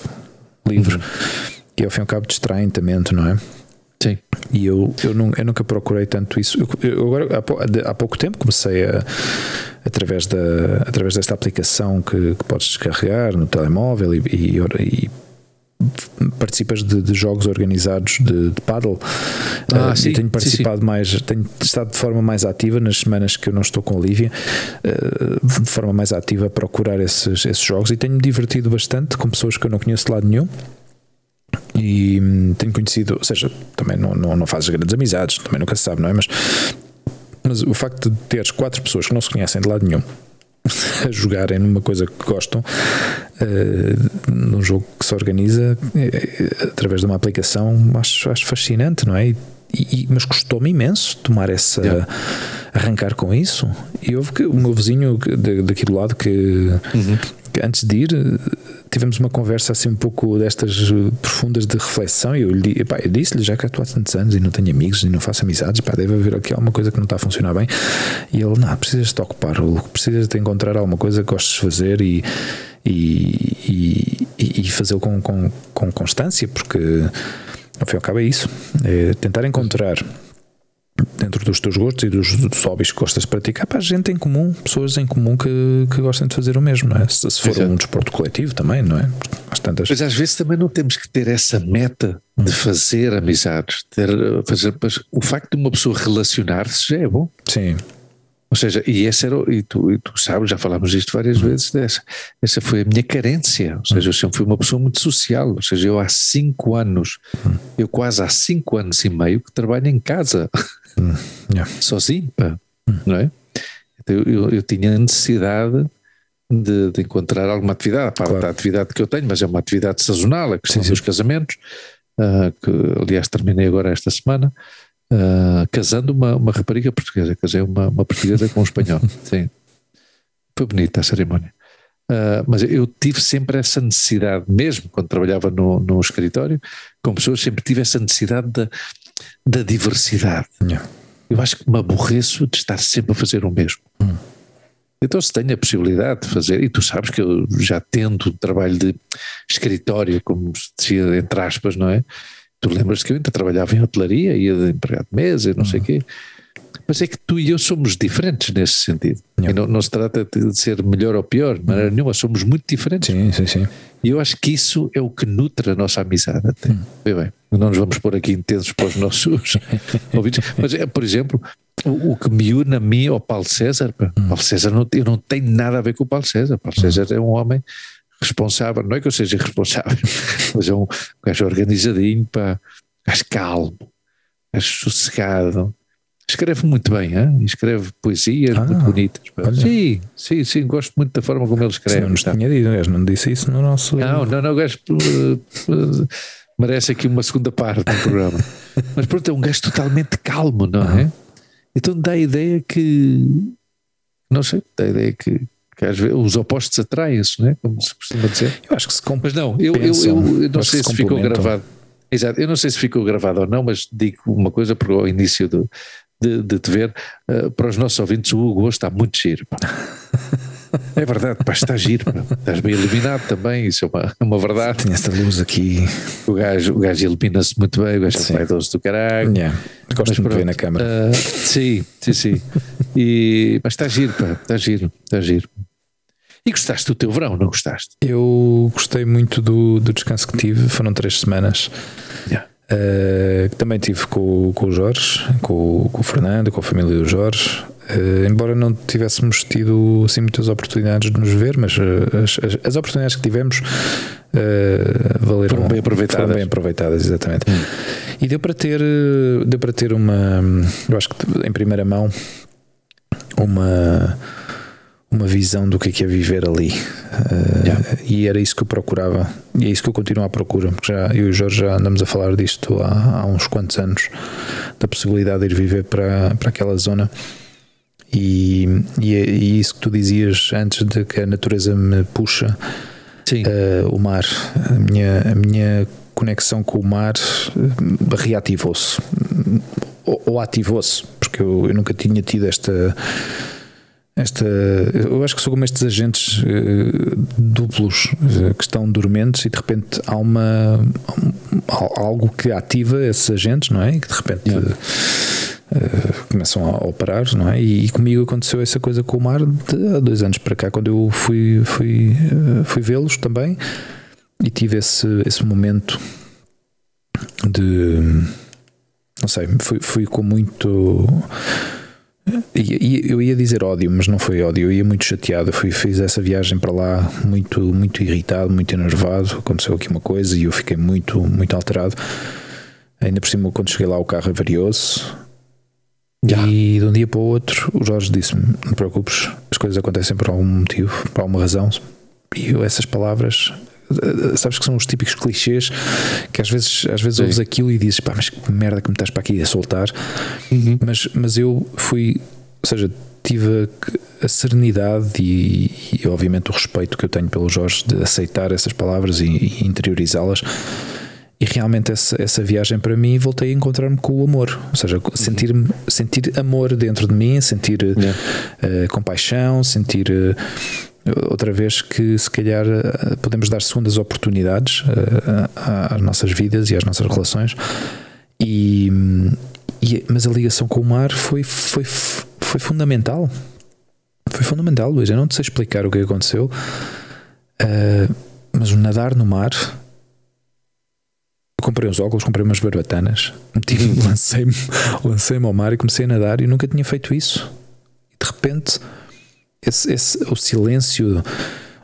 livre. Uhum. E ao fim e ao cabo distraem também, não é? Sim. E eu, eu, nunca, eu nunca procurei tanto isso. Eu, eu agora, há, há, pouco tempo, comecei a, através, da, através desta aplicação que, que podes descarregar no telemóvel e, e, e participas de, de, jogos organizados de, de paddle. Ah, uh, sim, tenho participado sim, sim. mais, tenho estado de forma mais ativa nas semanas que eu não estou com a Lívia, uh, de forma mais ativa a procurar esses, esses jogos e tenho-me divertido bastante com pessoas que eu não conheço de lado nenhum e hum, tenho conhecido, ou seja, também não, não, não fazes grandes amizades, também nunca se sabe, não é? Mas, mas o facto de teres quatro pessoas que não se conhecem de lado nenhum a jogarem numa coisa que gostam, uh, num jogo que se organiza uh, através de uma aplicação, acho, acho fascinante, não é? E, e, mas custou-me imenso tomar essa. Yeah. arrancar com isso. E houve que o meu vizinho daqui do lado que, uhum. que antes de ir tivemos uma conversa assim um pouco destas profundas de reflexão e eu, lhe, eu disse-lhe já que estou há tantos anos e não tenho amigos e não faço amizades, pá, deve haver aqui alguma coisa que não está a funcionar bem. E ele, não, precisas de ocupar, precisas de encontrar alguma coisa que gostes de fazer e, e, e, e fazê-lo com, com, com constância, porque ao fim e ao cabo é isso, é tentar encontrar dentro dos teus gostos e dos, dos hobbies que gostas de praticar, pá, gente em comum, pessoas em comum que, que gostem de fazer o mesmo, é? Se, se for Exato. um desporto coletivo também, não é? Às tantas... Mas às vezes também não temos que ter essa meta de fazer amizades, ter, fazer, o facto de uma pessoa relacionar-se já é bom. Sim. Ou seja, e essa era, e tu, e tu sabes, já falámos disto várias uhum. vezes dessa, essa foi a minha carência, ou seja, eu sempre fui uma pessoa muito social, ou seja, eu há cinco anos, eu quase há cinco anos e meio que trabalho em casa, uhum. yeah. sozinho, pá, não é? Então eu, eu, tinha necessidade de, de, encontrar alguma atividade, para claro. da atividade que eu tenho, mas é uma atividade sazonal, a questão sim, dos casamentos, uh, que aliás terminei agora esta semana, uh, casando uma, uma rapariga portuguesa, casei uma, uma portuguesa com um espanhol. Sim. Foi bonita a cerimónia. Uh, mas eu tive sempre essa necessidade, mesmo quando trabalhava no, no escritório, com pessoas, sempre tive essa necessidade da, da diversidade. Yeah. Eu acho que me aborreço de estar sempre a fazer o mesmo. Hum. Então, se tenho a possibilidade de fazer, e tu sabes que eu já tento trabalho de escritório, como se dizia entre aspas, não é? Tu lembras que eu ainda trabalhava em hotelaria, ia de empregado de mesa e não uhum. sei o quê. Mas é que tu e eu somos diferentes nesse sentido. Não, não, se trata de ser melhor ou pior, de maneira uhum. nenhuma, somos muito diferentes. Sim, sim, sim. E eu acho que isso é o que nutre a nossa amizade até. Hum. bem, não nos vamos pôr aqui intensos para os nossos ouvintes, mas é, por exemplo, o, o, que me une a mim ao Paulo César, hum. Paulo César não, eu não tenho nada a ver com o Paulo César, Paulo hum. César é um homem responsável, não é que eu seja responsável, mas é um gajo organizadinho, pá, gajo calmo, gajo sossegado. Escreve muito bem, hein? escreve poesias ah, muito bonitas. Sim, sim, sim, gosto muito da forma como ele escreve. não nos tá. tinha dito, não disse isso no nosso. Não, não, não, gajo uh, uh, merece aqui uma segunda parte do programa. Mas pronto, é um gajo totalmente calmo, não é? Então dá a ideia que. Não sei, dá a ideia que que às vezes os opostos atraem-se, não é? Como se costuma dizer. Eu acho que se Mas não, eu, eu, eu, eu não sei se, se ficou gravado. Exato, eu não sei se ficou gravado ou não, mas digo uma coisa para o início do, de, de te ver, uh, para os nossos ouvintes, o Hugo está muito giro. É verdade, pá, está giro, pá. estás bem iluminado também, isso é uma, uma verdade. Tem esta luz aqui. O gajo, o gajo ilumina-se muito bem, o gajo sim. é doce do caralho. Yeah. Gosto de ver na câmara. Uh, sim, sim, sim. E, mas está giro, pá, está giro, está giro. E gostaste do teu verão, não gostaste? Eu gostei muito do, do descanso que tive, foram três semanas. Yeah. Uh, também tive com, com o Jorge, com, com, o Fernando, com a família do Jorge. Uh, embora não tivéssemos tido assim, muitas oportunidades de nos ver, mas uh, as, as, as, oportunidades que tivemos uh, valeram foram bem aproveitadas. Foram bem aproveitadas, exatamente. Hum. E deu para ter, deu para ter uma, eu acho que em primeira mão, uma uma visão do que é, que é viver ali. Uh, yeah. E era isso que eu procurava, e é isso que eu continuo à procura, porque já eu e o Jorge já andamos a falar disto há, há uns quantos anos, da possibilidade de ir viver para, para aquela zona. E, e, é, e isso que tu dizias antes de que a natureza me puxa, uh, o mar, a minha, a minha conexão com o mar uh, reativou-se ou, ou ativou-se, porque eu, eu nunca tinha tido esta esta, eu acho que sou como estes agentes uh, duplos uh, que estão dormentes e de repente há uma há algo que ativa esses agentes, não é? E que de repente yeah. Uh, começam a operar, não é? E, e, comigo aconteceu essa coisa com o mar de, há dois anos para cá, quando eu fui, fui, fui vê-los também e tive esse, esse momento de não sei, fui, fui com muito eu ia dizer ódio, mas não foi ódio. Eu ia muito chateado. Fui, fiz essa viagem para lá muito, muito irritado, muito enervado. Aconteceu aqui uma coisa e eu fiquei muito, muito alterado. Ainda por cima, quando cheguei lá, o carro avariou-se. E de um dia para o outro, o Jorge disse-me: Não te preocupes, as coisas acontecem por algum motivo, por alguma razão. E eu, essas palavras eh, sabes que são os típicos clichês que às vezes, às vezes ouves aquilo e dizes pá, mas que merda que me estás para aqui a soltar. Uhum. Mas, mas eu fui, ou seja, tive a, a serenidade e, e, obviamente o respeito que eu tenho pelo Jorge de aceitar essas palavras e, e interiorizá-las. E realmente essa, essa viagem para mim voltei a encontrar-me com o amor, ou seja, sentir, sentir amor dentro de mim, sentir yeah. uh, compaixão, sentir uh, outra vez que se calhar eh, podemos dar segundas oportunidades às nossas vidas e às nossas relações. E, e, mas a ligação com o mar foi, foi, foi fundamental. Foi fundamental Luís, eu não te sei explicar o que aconteceu uh, mas o nadar no mar comprei uns óculos, comprei umas barbatanas lancei-me lancei ao mar e comecei a nadar e nunca tinha feito isso e de repente esse, esse, o silêncio.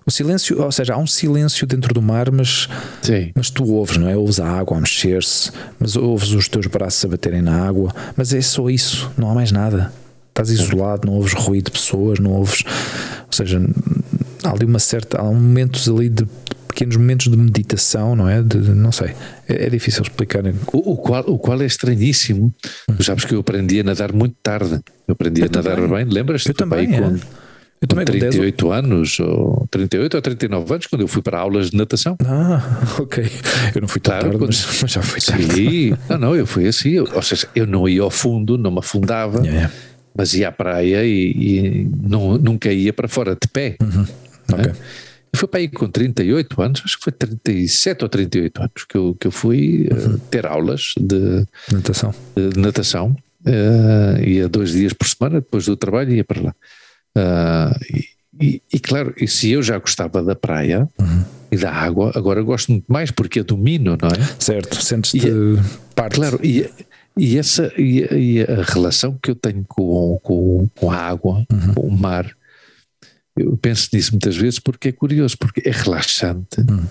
O silêncio, ou seja, há um silêncio dentro do mar, mas, Sim. mas tu ouves, não é? Ouves a água a mexer-se, mas ouves os teus braços a baterem na água, mas é só isso, não há mais nada. Estás isolado, não ouves ruído de pessoas, não ouves. Ou seja, há ali uma certa. Há momentos ali de pequenos momentos de meditação, não é? De, não sei, é, é difícil explicar. O, o, qual, o qual é estranhíssimo. Hum. sabes que eu aprendi a nadar muito tarde. Eu aprendi eu a nadar bem, lembras-te? Eu também. É. Eu também 38 anos, ou 38 ou 39 anos, quando eu fui para aulas de natação. Ah, ok. Eu não fui tão claro, tarde, quando... mas, mas, já fui tarde. Sim, não, não, eu fui assim. Eu, ou seja, eu não ia ao fundo, não me afundava, yeah, yeah. mas ia à praia e, e não, nunca ia para fora de pé. Uhum. Okay. Eu fui para aí com 38 anos, acho que foi 37 ou 38 anos que eu, que eu fui eh, uhum. uh, ter aulas de natação. De natação. Uh, ia dois dias por semana, depois do trabalho ia para lá. Uh, e, e, claro, e se eu já gostava da praia uhum. e da água, agora gosto muito mais porque a domino, não é? Certo, sentes-te parte. Claro, e, e essa e, e, a relação que eu tenho com, com, com a água, uhum. com o mar, eu penso nisso muitas vezes porque é curioso, porque é relaxante, uhum.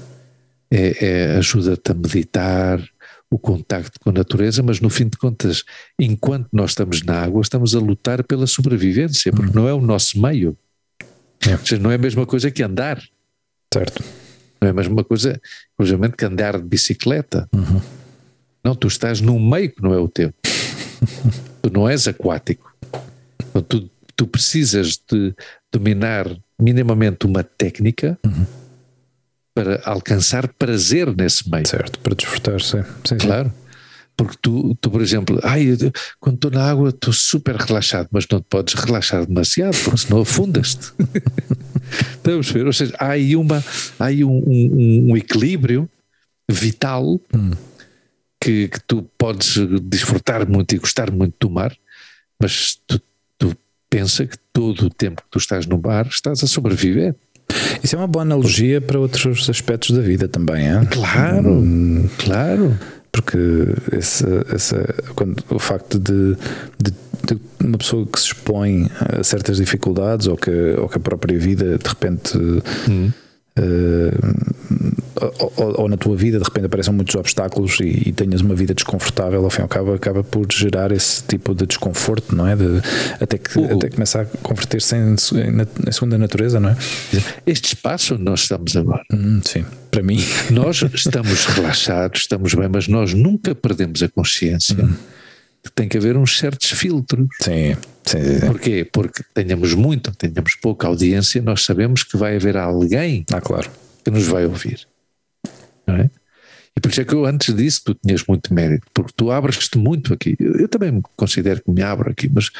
é, é ajuda-te a meditar, o contacto com a natureza, mas no fim de contas, enquanto nós estamos na água, estamos a lutar pela sobrevivência, porque uhum. não é o nosso meio. É. Ou seja, não é a mesma coisa que andar. Certo. Não é a mesma coisa, obviamente, que andar de bicicleta. Uhum. Não, tu estás num meio que não é o teu. tu não és aquático. Então, tu, tu precisas de dominar minimamente uma técnica. Uhum para alcançar prazer nesse meio. Certo, para desfrutar, sim. sim claro. Sim. Porque tu, tu, por exemplo, ai, quando estou na água estou super relaxado, mas não te podes relaxar demasiado, porque senão afundas-te. Estamos a ver? Ou seja, há aí, uma, há aí um, um, um equilíbrio vital hum. que, que, tu podes desfrutar muito e gostar muito do mar, mas tu pensa que todo o tempo que tu estás no mar estás a sobreviver. Isso é uma boa analogia para outros aspectos da vida também, é? Claro, hum, claro. Porque esse, esse, quando, o facto de, de de uma pessoa que se expõe a certas dificuldades ou que, ou que a própria vida de repente. Hum. Uh, ou, ou, na tua vida de repente aparecem muitos obstáculos e, e, tenhas uma vida desconfortável, ao fim e ao cabo acaba por gerar esse tipo de desconforto, não é? De, até, que, uh, até começar a converter-se em, em, segunda natureza, não é? Este espaço onde nós estamos agora. Hum, sim, para mim. Nós estamos relaxados, estamos bem, mas nós nunca perdemos a consciência. Hum. Tem que haver uns certos filtros. Sim, sim, sim. Porquê? Porque tenhamos muito, tenhamos pouca audiência, nós sabemos que vai haver alguém ah, claro. que nos vai ouvir não é? E por isso é que eu antes disse que tu tinhas muito mérito, porque tu abres-te muito aqui. Eu, eu, também considero que me abro aqui, mas,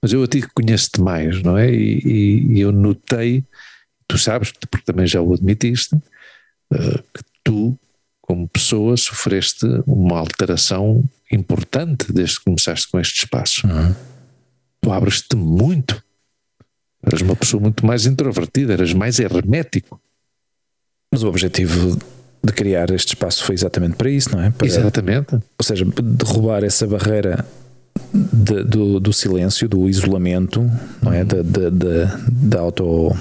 mas eu a ti conheço-te mais, não é? E, e, e, eu notei, tu sabes, porque também já o admitiste, uh, que tu, como pessoa, sofreste uma alteração importante desde que começaste com este espaço. Uhum. Tu abres-te muito. Eras uma pessoa muito mais introvertida, eras mais hermético. Mas o objetivo de criar este espaço foi exatamente para isso, não é? Para, exatamente. Ou seja, derrubar essa barreira de, do, do, silêncio, do isolamento, não é? Da, da, da, da auto.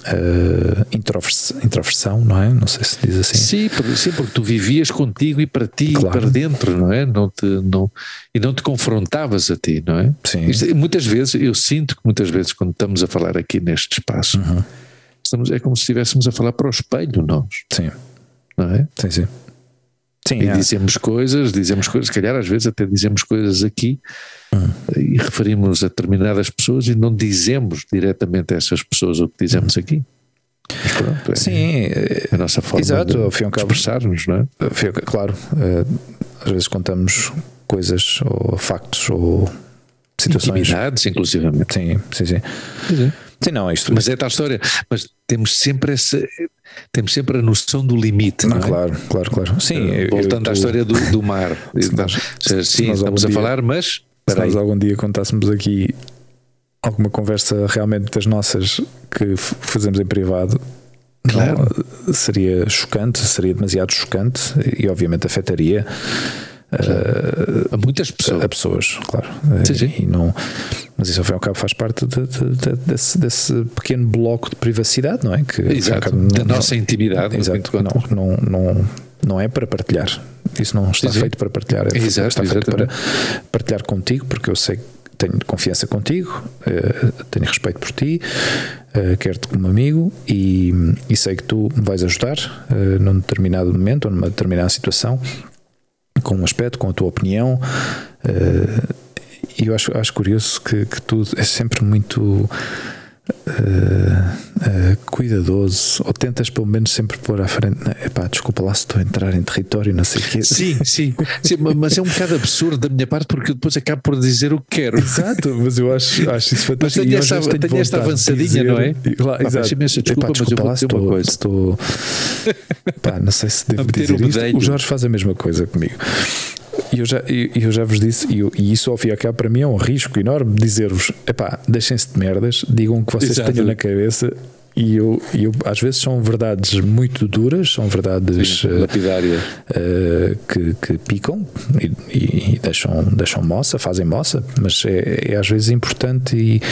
Uh, introversão, não é? Não sei se diz assim. Sim porque, sim, porque tu vivias contigo e para ti claro. e para dentro, não é? Não te, não, e não te confrontavas a ti, não é? Sim. Isto, muitas vezes, eu sinto que muitas vezes, quando estamos a falar aqui neste espaço, uhum. estamos, é como se estivéssemos a falar para o espelho, nós. Sim não é? Sim, sim. Sim, e é. dizemos coisas, dizemos coisas, se calhar às vezes até dizemos coisas aqui e referimos a determinadas pessoas e não dizemos diretamente a essas pessoas o que dizemos aqui. Mas pronto, é Sim, a nossa forma exato, de expressar-nos, não é? Claro, eh, às vezes contamos coisas ou factos ou situações. Intimidades, inclusivamente. Sim, sim, sim. É. Sim, não, isto. Mas é tal história. Mas temos sempre essa. Temos sempre a noção do limite. Não, não é? Claro, claro, claro. Sim, Voltando eu, à história do, do mar. Se nós, sim, estamos a dia, falar, mas. Se nós algum dia contássemos aqui alguma conversa realmente das nossas que fazemos em privado, claro. não, seria chocante, seria demasiado chocante e obviamente afetaria a muitas pessoas. A pessoas, claro. Sim, sim. E não, mas isso ao fim e ao cabo faz parte de, de, de, desse, desse, pequeno bloco de privacidade, não é? Que, Exato, cabo, da nossa intimidade. Exato, não, não, não, não é para partilhar. Isso não está feito para partilhar. É Exato, está feito para partilhar contigo, porque eu sei que tenho confiança contigo, uh, tenho respeito por ti, uh, quero-te como amigo e, e, sei que tu me vais ajudar uh, num determinado momento ou numa determinada situação com um aspecto, com a tua opinião. E eu acho, acho curioso que, que tu és sempre muito. Uh, uh, cuidadoso, ou tentas pelo menos sempre pôr à frente. Epá, desculpa lá se estou a entrar em território, não sei o quê. Sim, sim, sim, mas é um bocado absurdo da minha parte porque depois acabo por dizer o que quero. Exato, mas eu acho, acho isso fantástico. Mas tenho, esta, tenho esta avançadinha, dizer, não é? Lá, Pá, exato. Imensa desculpa, Epá, desculpa, mas eu vou lá. Estou, Pá, não sei se devo dizer isto. O Jorge faz a mesma coisa comigo. E eu já, eu, eu já vos disse, e, eu, e isso ao fim e ao cabo para mim é um risco enorme dizer-vos: epá, deixem-se de merdas, digam o que vocês Exato. tenham na cabeça. E eu, eu, às vezes são verdades muito duras, são verdades uh, lapidárias uh, que, que, picam e, e, e, deixam, deixam moça, fazem moça, mas é, é às vezes importante e,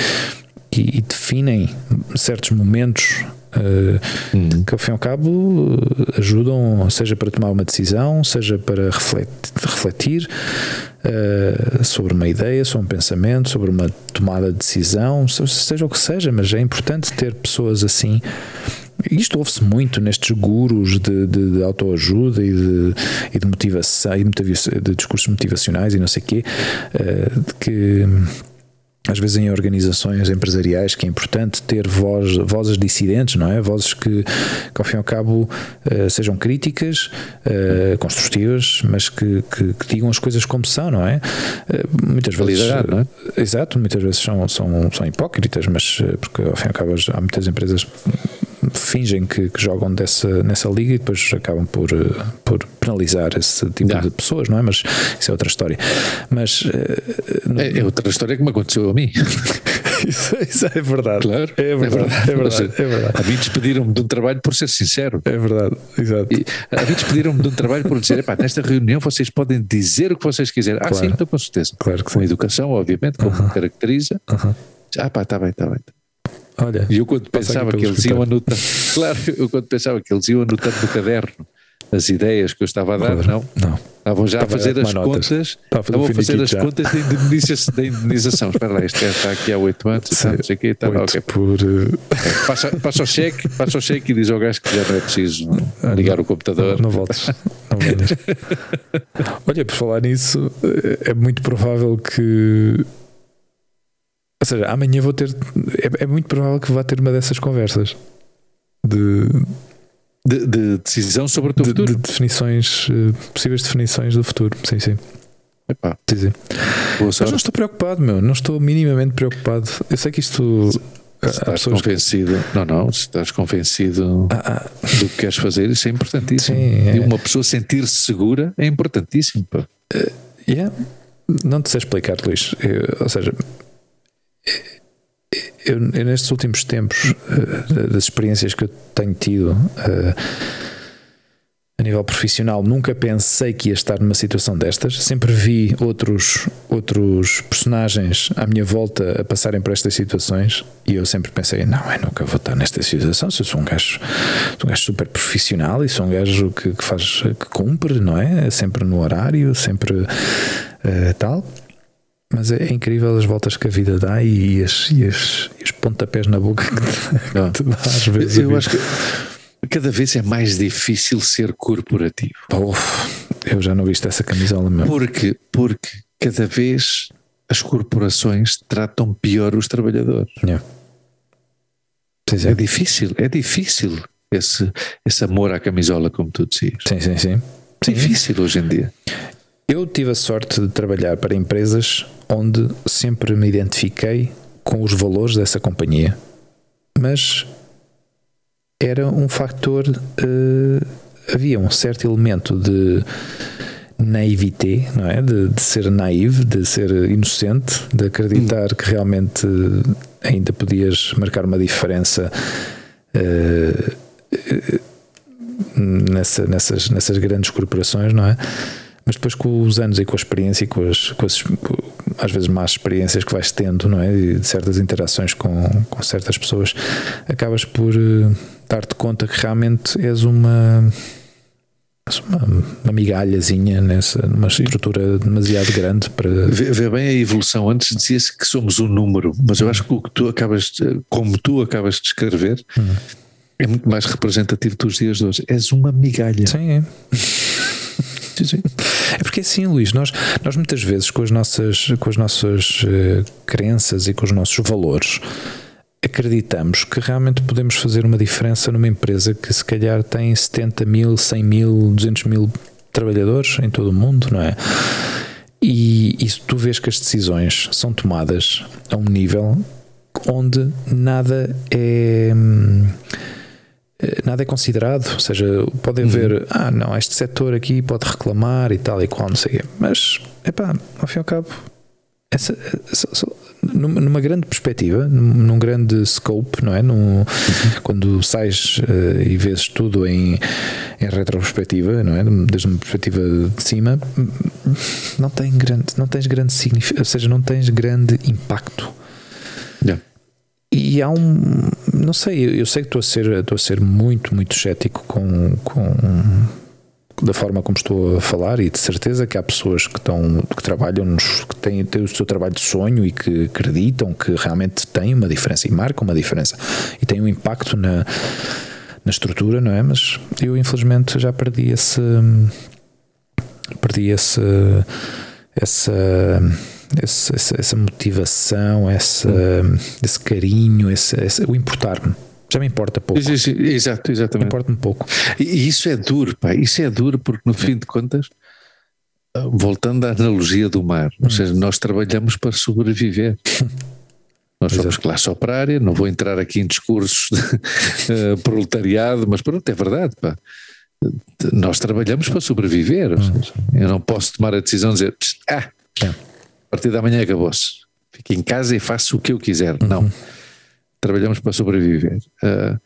e, definem certos momentos uh, que ao fim e ao cabo ajudam, seja para tomar uma decisão, seja para refletir, uh, sobre uma ideia, sobre um pensamento, sobre uma tomada de decisão, seja o que seja, mas é importante ter pessoas assim. Isto ouve-se muito nestes gurus de, de, de autoajuda e de, e de motivação e de, discursos motivacionais e não sei o quê, uh, que às vezes em organizações empresariais que é importante ter voz, vozes dissidentes, não é? Vozes que, que ao fim e ao cabo uh, sejam críticas, uh, construtivas, mas que, que, que, digam as coisas como são, não é? Uh, muitas vezes. Não é? Exato, muitas vezes são, são, são hipócritas, mas porque ao fim e ao cabo há muitas empresas fingem que, que, jogam dessa, nessa liga e depois acabam por, eh, por penalizar esse tipo de pessoas, não é? Mas isso é outra história. Mas uh, é, é, outra história que me aconteceu a mim. isso, isso é verdade. Claro, é verdade. É verdade. É verdade. A mim despediram-me de um trabalho por ser sincero. É verdade, exato. E, a mim despediram-me de um trabalho por dizer: nesta reunião vocês podem dizer o que vocês quiserem. Ah, Claro. sim, então com certeza. Claro que Com sim. educação, obviamente, como me caracteriza. Ah, pá, está bem, está bem. Olha, E eu quando pensava aqui que eles iam anotando, claro, eu quando pensava que eles iam anotando no caderno as ideias que eu estava a dar, não. Não. Estavam já a Estava a fazer as notas. contas, estavam a fazer as já. contas da indemnização. Da indemnização. Espera lá, este gajo está aqui há 8 anos, não sei o quê, tá, Oito ok. por. eh, Passa, passa o cheque, passa o cheque e diz ao gajo que já não é preciso ligar o computador. Não voltes. Não venhas. Olha, por falar nisso, eh, é muito provável que. Ou seja, amanhã vou ter. É, é muito provável que vá ter uma dessas conversas de, De, de decisão sobre o teu de, futuro. de definições, eh, possíveis definições do futuro. Sim, sim. Epá, sim, sim. Mas não estou preocupado, meu. Não estou minimamente preocupado. Eu sei que isto. Se há estás que- convencido, não, não, se estás convencido Ah, ah, do que queres fazer, isso é importantíssimo. Sim, é. E uma pessoa sentir-se segura é importantíssimo. pá. Yeah. Não te sei explicar, Luís. Eu- ou seja, eu, eu nestes últimos tempos, eh, das experiências que eu tenho tido eh, a nível profissional, nunca pensei que ia estar numa situação destas. Sempre vi outros, outros personagens à minha volta a passarem por estas situações e eu sempre pensei: não, eu nunca vou estar nesta situação. Se eu sou um gajo, sou um gajo super profissional e sou um gajo que, que faz, que cumpre, não é? Sempre no horário, sempre eh, tal. Mas é, é incrível as voltas que a vida dá e, as, e, as, e os pontapés na boca que te dá às vezes. Eu vida. acho que cada vez é mais difícil ser corporativo. Uf, eu já não viste essa camisola mesmo. Porque, porque cada vez as corporações tratam pior os trabalhadores. Yeah. É sim. difícil, é difícil esse, esse amor à camisola, como tu dizias. sim, sim, sim. É difícil hoje em dia. Eu tive a sorte de trabalhar para empresas onde sempre me identifiquei com os valores dessa companhia, mas era um factor. eh, havia um certo elemento de naivete, não é? De, de ser naive, de ser inocente, de acreditar que realmente ainda podias marcar uma diferença. eh, eh, nessa- nessas, nessas grandes corporações, não é? Mas depois com os anos e com a experiência e com as, com as às vezes más experiências que vais tendo, não é? E de certas interações com, com certas pessoas, acabas por eh, dar-te conta que realmente és uma uma, uma migalhazinha nessa, numa estrutura demasiado grande para. Vê, vê bem a evolução. Antes dizia-se que somos um número, mas eu acho que o que tu acabas, de- como tu acabas de escrever, Hum. é muito mais representativo dos dias de hoje. És uma migalha. Sim, é. É porque assim, Luís, nós, nós muitas vezes com as nossas, com as nossas eh, crenças e com os nossos valores acreditamos que realmente podemos fazer uma diferença numa empresa que se calhar tem 70 mil, 100 mil, 200 mil trabalhadores em todo o mundo, não é? E, e tu vês que as decisões são tomadas a um nível onde nada é. hum, Nada é considerado, ou seja, pode haver, ah, não, este setor aqui pode reclamar e tal e qual, não sei o quê, mas, epá, ao fim e ao cabo, essa, essa- só- numa, grande perspectiva, num, num grande scope, não é? Num, Quando sais eh, e vês tudo em, em retrospectiva, não é? Desde uma perspectiva de cima, não, tem grande, não tens grande significado, ou seja, não tens grande impacto. E há um. Não sei, eu sei que estou a ser, estou a ser muito, muito cético com, com da forma como estou a falar, e de certeza que há pessoas que, estão, que trabalham, nos, que têm, têm o seu trabalho de sonho e que acreditam que realmente têm uma diferença e marcam uma diferença e têm um impacto na, na estrutura, não é? Mas eu, infelizmente, já perdi esse. Perdi esse. Essa, essa, essa, motivação, essa, esse carinho, esse, esse- o importar-me. Já me importa pouco. Exato, exatamente. Importa-me pouco. E isso é duro, pá, isso é duro porque no fim de contas, ah, voltando à analogia do mar, Hum. ou seja, nós trabalhamos para sobreviver. Nós somos Exato. classe operária, não vou entrar aqui em discursos de eh, proletariado, mas pronto, é verdade, pá. Nós trabalhamos para sobreviver, ou seja, eu não posso tomar a decisão de dizer, ah, É. a partir da manhã acabou-se. fico em casa e faço o que eu quiser. Uhum. Não. Trabalhamos para sobreviver. Uh,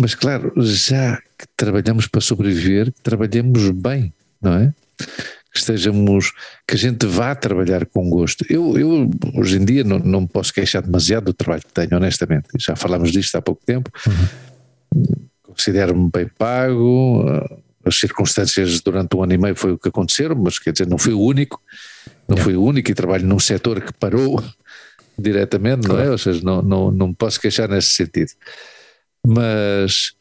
mas claro, já que trabalhamos para sobreviver, trabalhemos bem, não é? Que estejamos, que a gente vá trabalhar com gosto. Eu, eu hoje em dia não, não me posso queixar demasiado do trabalho que tenho, honestamente. Já falámos disto há pouco tempo. Uhum. Considero-me bem pago. Ah, as circunstâncias durante um ano e meio foi o que aconteceram, mas quer dizer, não foi o único. Não, não. foi o único e trabalho num setor que parou diretamente, claro. não é? Ou seja, não, não, não me posso queixar nesse sentido. Mas.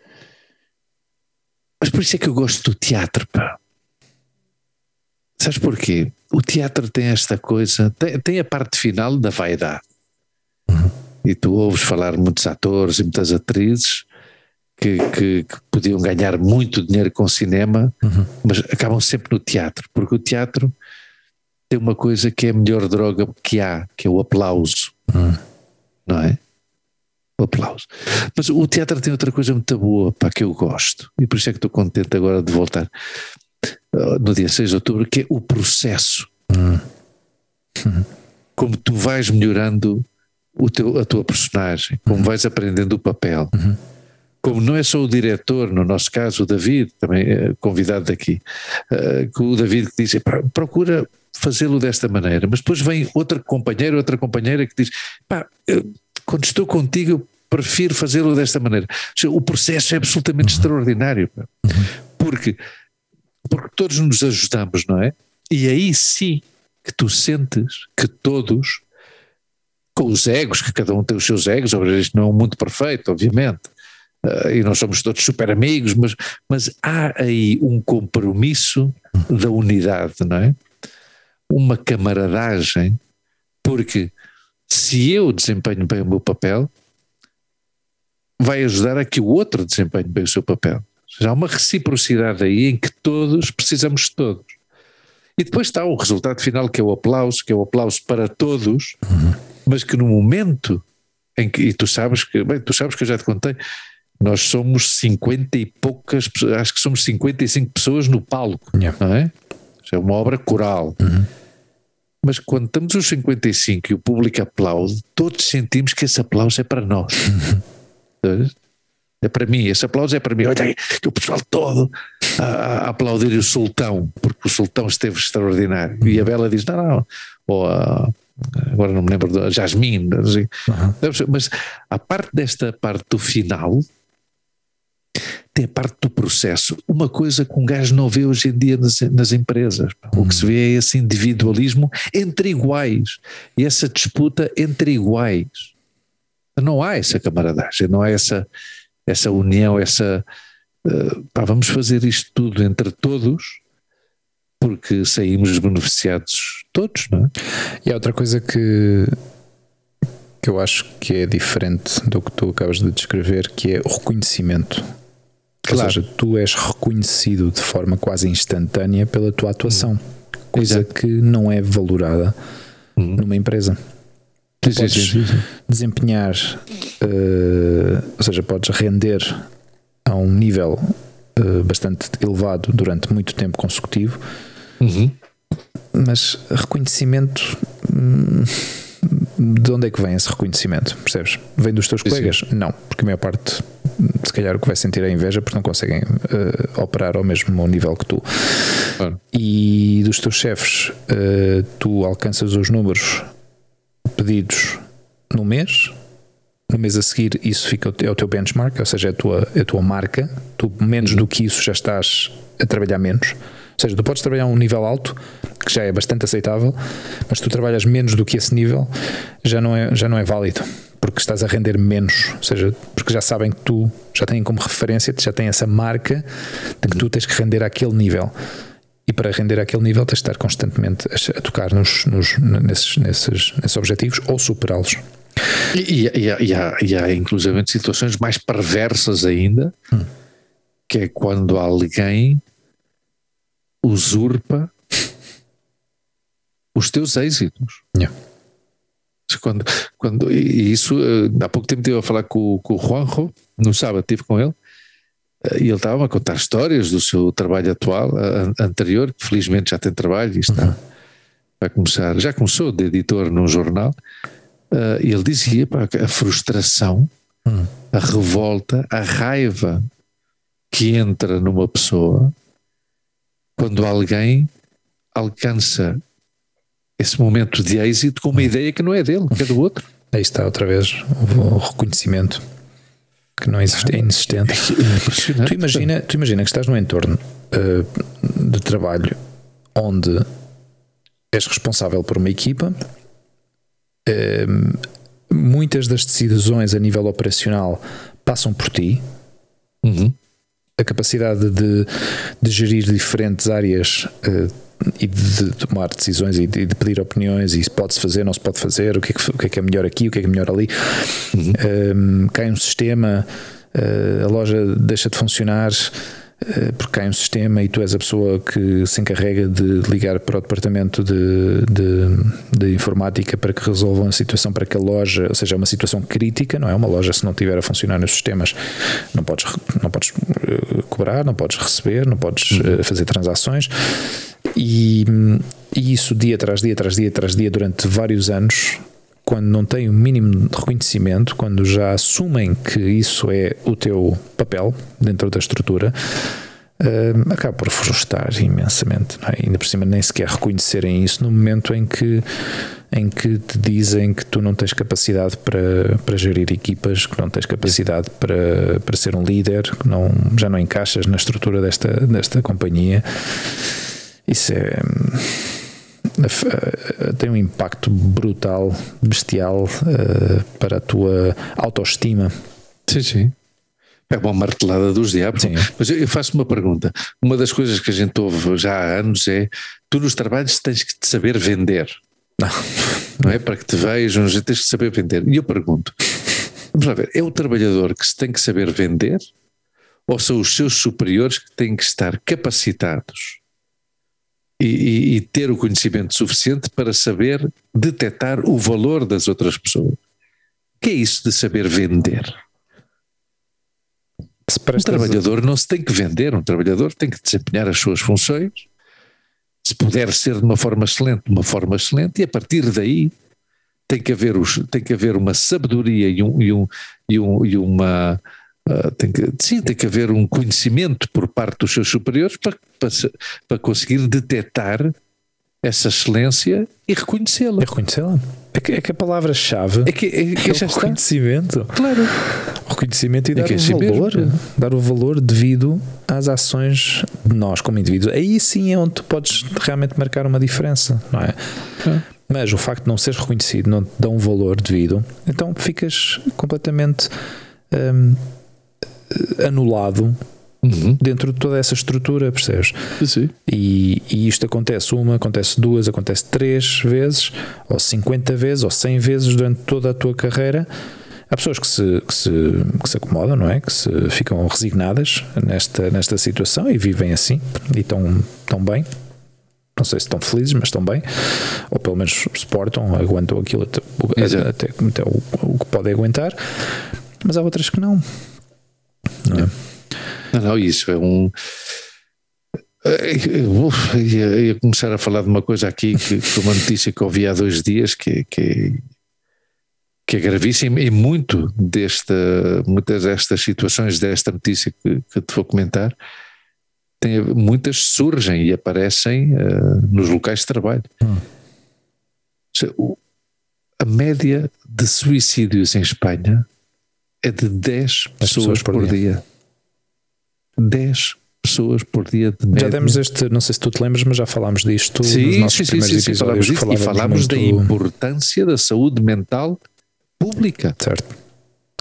Mas por isso é que eu gosto do teatro, pá. Sabes porquê? O teatro tem esta coisa, tem, tem a parte final da vaidade. Uhum. E tu ouves falar muitos atores e muitas atrizes que, que, que podiam ganhar muito dinheiro com cinema, uhum. mas acabam sempre no teatro, porque o teatro tem uma coisa que é a melhor droga que há, que é o aplauso. Uhum. Não é? o aplauso. Mas o teatro tem outra coisa muito boa, para que eu gosto, e por isso é que estou contente agora de voltar uh, no dia 6 de outubro, que é o processo. Uhum. Como tu vais melhorando o teu, a tua personagem, como uhum. vais aprendendo o papel. Uhum. Como não é só o diretor, no nosso caso o David, também é convidado daqui, uh, o David que diz, procura fazê-lo desta maneira, mas depois vem outra companheira, outra companheira que diz, pá, quando estou contigo, eu prefiro fazê-lo desta maneira. O processo é absolutamente uhum. extraordinário, uhum. porque, porque todos nos ajudamos, não é? E aí sim que tu sentes que todos, com os egos, que cada um tem os seus egos, isto não é um mundo perfeito, obviamente, uh, e nós somos todos super amigos, mas, mas há aí um compromisso da unidade, não é? Uma camaradagem, porque se eu desempenho bem o meu papel, vai ajudar a que o outro desempenhe bem o seu papel. Já há uma reciprocidade aí em que todos precisamos de todos. E depois está o resultado final, que é o aplauso, que é o aplauso para todos, uhum. mas que no momento em que, e tu sabes que, bem, tu sabes que eu já te contei, nós somos 50 e poucas, acho que somos 55 pessoas no palco, yeah. não é? É uma obra coral. Uhum. Mas quando estamos os 55 e o público aplaude, todos sentimos que esse aplauso é para nós. é para mim, esse aplauso é para mim. Olha aí, o pessoal todo a, a, aplaudir o sultão, porque o sultão esteve extraordinário. E a Bela diz: não, não. Ou a, agora não me lembro da Jasmine. Assim. Uhum. Mas a parte desta parte do final tem parte do processo. Uma coisa que um gajo não vê hoje em dia nas, nas empresas. O que se vê é esse individualismo entre iguais e essa disputa entre iguais. Não há essa camaradagem, não há essa, essa união, essa. Uh, pá, vamos fazer isto tudo entre todos porque saímos beneficiados todos, não é? E há outra coisa que, que eu acho que é diferente do que tu acabas de descrever, que é o reconhecimento Claro. Ou seja, tu és reconhecido de forma quase instantânea pela tua atuação, uhum. coisa Exato. que não é valorada uhum. numa empresa. Tu sim, podes sim, sim, desempenhar, uh, ou seja, podes render a um nível uh, bastante elevado durante muito tempo consecutivo, uhum. mas reconhecimento. Hum, de onde é que vem esse reconhecimento? Percebes? Vem dos teus colegas? Não, porque a maior parte se calhar o que vai sentir é inveja porque não conseguem uh, operar ao mesmo nível que tu. Claro. E dos teus chefes, uh, tu alcanças os números pedidos no mês, no mês a seguir isso fica é o teu benchmark, ou seja, é a tua, é a tua marca, tu menos uhum. do que isso já estás a trabalhar menos. Ou seja, tu podes trabalhar a um nível alto, que já é bastante aceitável, mas se tu trabalhas menos do que esse nível, já não é, já não é válido porque estás a render menos, ou seja, porque já sabem que tu já têm como referência, já têm essa marca de que tu tens que render àquele nível. E para render àquele nível tens de estar constantemente a, tocar nos, nos, nesses, nesses, nesses objetivos ou superá-los. E, e, e, há, e há inclusive situações mais perversas ainda, hum. que é quando alguém usurpa os teus êxitos. Yeah. Quando, quando, e isso, eh, há pouco tempo estive a falar com, com o Juanjo, no sábado estive com ele, eh, e ele estava a contar histórias do seu trabalho atual, anterior, que felizmente já tem trabalho e está, vai começar, já começou de editor num jornal, uh, e ele dizia pá, a frustração, hum. a revolta, a raiva que entra numa pessoa quando alguém alcança esse momento de êxito com uma hum. ideia que não é dele, que é do outro. Aí está outra vez o reconhecimento que não existe, é inexistente. É tu, imagina, tu imagina que estás num entorno uh, de trabalho onde és responsável por uma equipa, uh, muitas das decisões a nível operacional passam por ti. Uhum. A capacidade de, de gerir diferentes áreas uh, e de tomar decisões e de, de pedir opiniões e se pode-se fazer, não se pode fazer, o que, é que, o que, é que é melhor aqui, o que é que é melhor ali. Uhum. Um, cai um sistema, uh, a loja deixa de funcionar porque cai um sistema e tu és a pessoa que se encarrega de ligar para o departamento de, de, de, informática para que resolvam a situação para que a loja, ou seja, é uma situação crítica, não é? Uma loja, se não tiver a funcionar nos sistemas, não podes, não podes uh, cobrar, não podes receber, não podes uhum. fazer transações. E, e isso dia atrás dia, atrás dia, atrás dia, durante vários anos, quando não têm o mínimo de reconhecimento, quando já assumem que isso é o teu papel dentro da estrutura, uh, acaba por frustrar imensamente. É? Ainda por cima, nem sequer reconhecerem isso no momento em que, em que te dizem que tu não tens capacidade para, para gerir equipas, que não tens capacidade para, para ser um líder, que não, já não encaixas na estrutura desta, desta companhia. Isso é. Tem um impacto brutal, bestial uh, para a tua autoestima. Sim, sim. É uma martelada dos diabos. Sim. Mas eu, faço uma pergunta. Uma das coisas que a gente ouve já há anos é: tu nos trabalhos tens que te saber vender. Não. Não é? Para que te vejam, tens que saber vender. E eu pergunto: vamos lá ver, é o trabalhador que se tem que saber vender ou são os seus superiores que têm que estar capacitados e, e, ter o conhecimento suficiente para saber detectar o valor das outras pessoas. O que é isso de saber vender? Um trabalhador não se tem que vender, um trabalhador tem que desempenhar as suas funções, se puder ser de uma forma excelente, de uma forma excelente, e a partir daí tem que haver, os, tem que haver uma sabedoria e, um, e, um, e, um, e uma Uh, tem que, sim, tem que haver um conhecimento por parte dos seus superiores para, para, para conseguir detectar essa excelência e reconhecê-la. E reconhecê-la. É que, é que a palavra-chave é, que, é, que é o reconhecimento. Claro. O reconhecimento e é dar é o assim valor. Mesmo. Dar o valor devido às ações de nós como indivíduos. Aí sim é onde tu podes realmente marcar uma diferença, não é? é. Mas o facto de não seres reconhecido não te dá um valor devido, então ficas completamente. Hum, anulado Uhum. dentro de toda essa estrutura, percebes? Sim. E, e, isto acontece uma, acontece duas, acontece três vezes, ou 50 vezes, ou 100 vezes durante toda a tua carreira. Há pessoas que se, que se, que se acomodam, não é? Que se ficam resignadas nesta, nesta situação e vivem assim e estão, estão bem. Não sei se estão felizes, mas estão bem, ou pelo menos suportam, aguentam aquilo até, até, até o, o que podem aguentar, mas há outras que não não é? Não, não, isso é um. Eu ia, ia, começar a falar de uma coisa aqui, que, que uma notícia que ouvi há dois dias, que, que, que é gravíssima, e muito desta, muitas destas situações, desta notícia que, que te vou comentar, tem, muitas surgem e aparecem uh, nos locais de trabalho. Hum. Seja, o, a média de suicídios em Espanha é de 10 pessoas, pessoas, por, por dia. dia. 10 pessoas por dia de média. Já demos este, não sei se tu te lembras, mas já falámos disto sim, nos nossos sim, primeiros sim, episódios. Sim, falávamos e falávamos muito... da importância da saúde mental pública. Certo.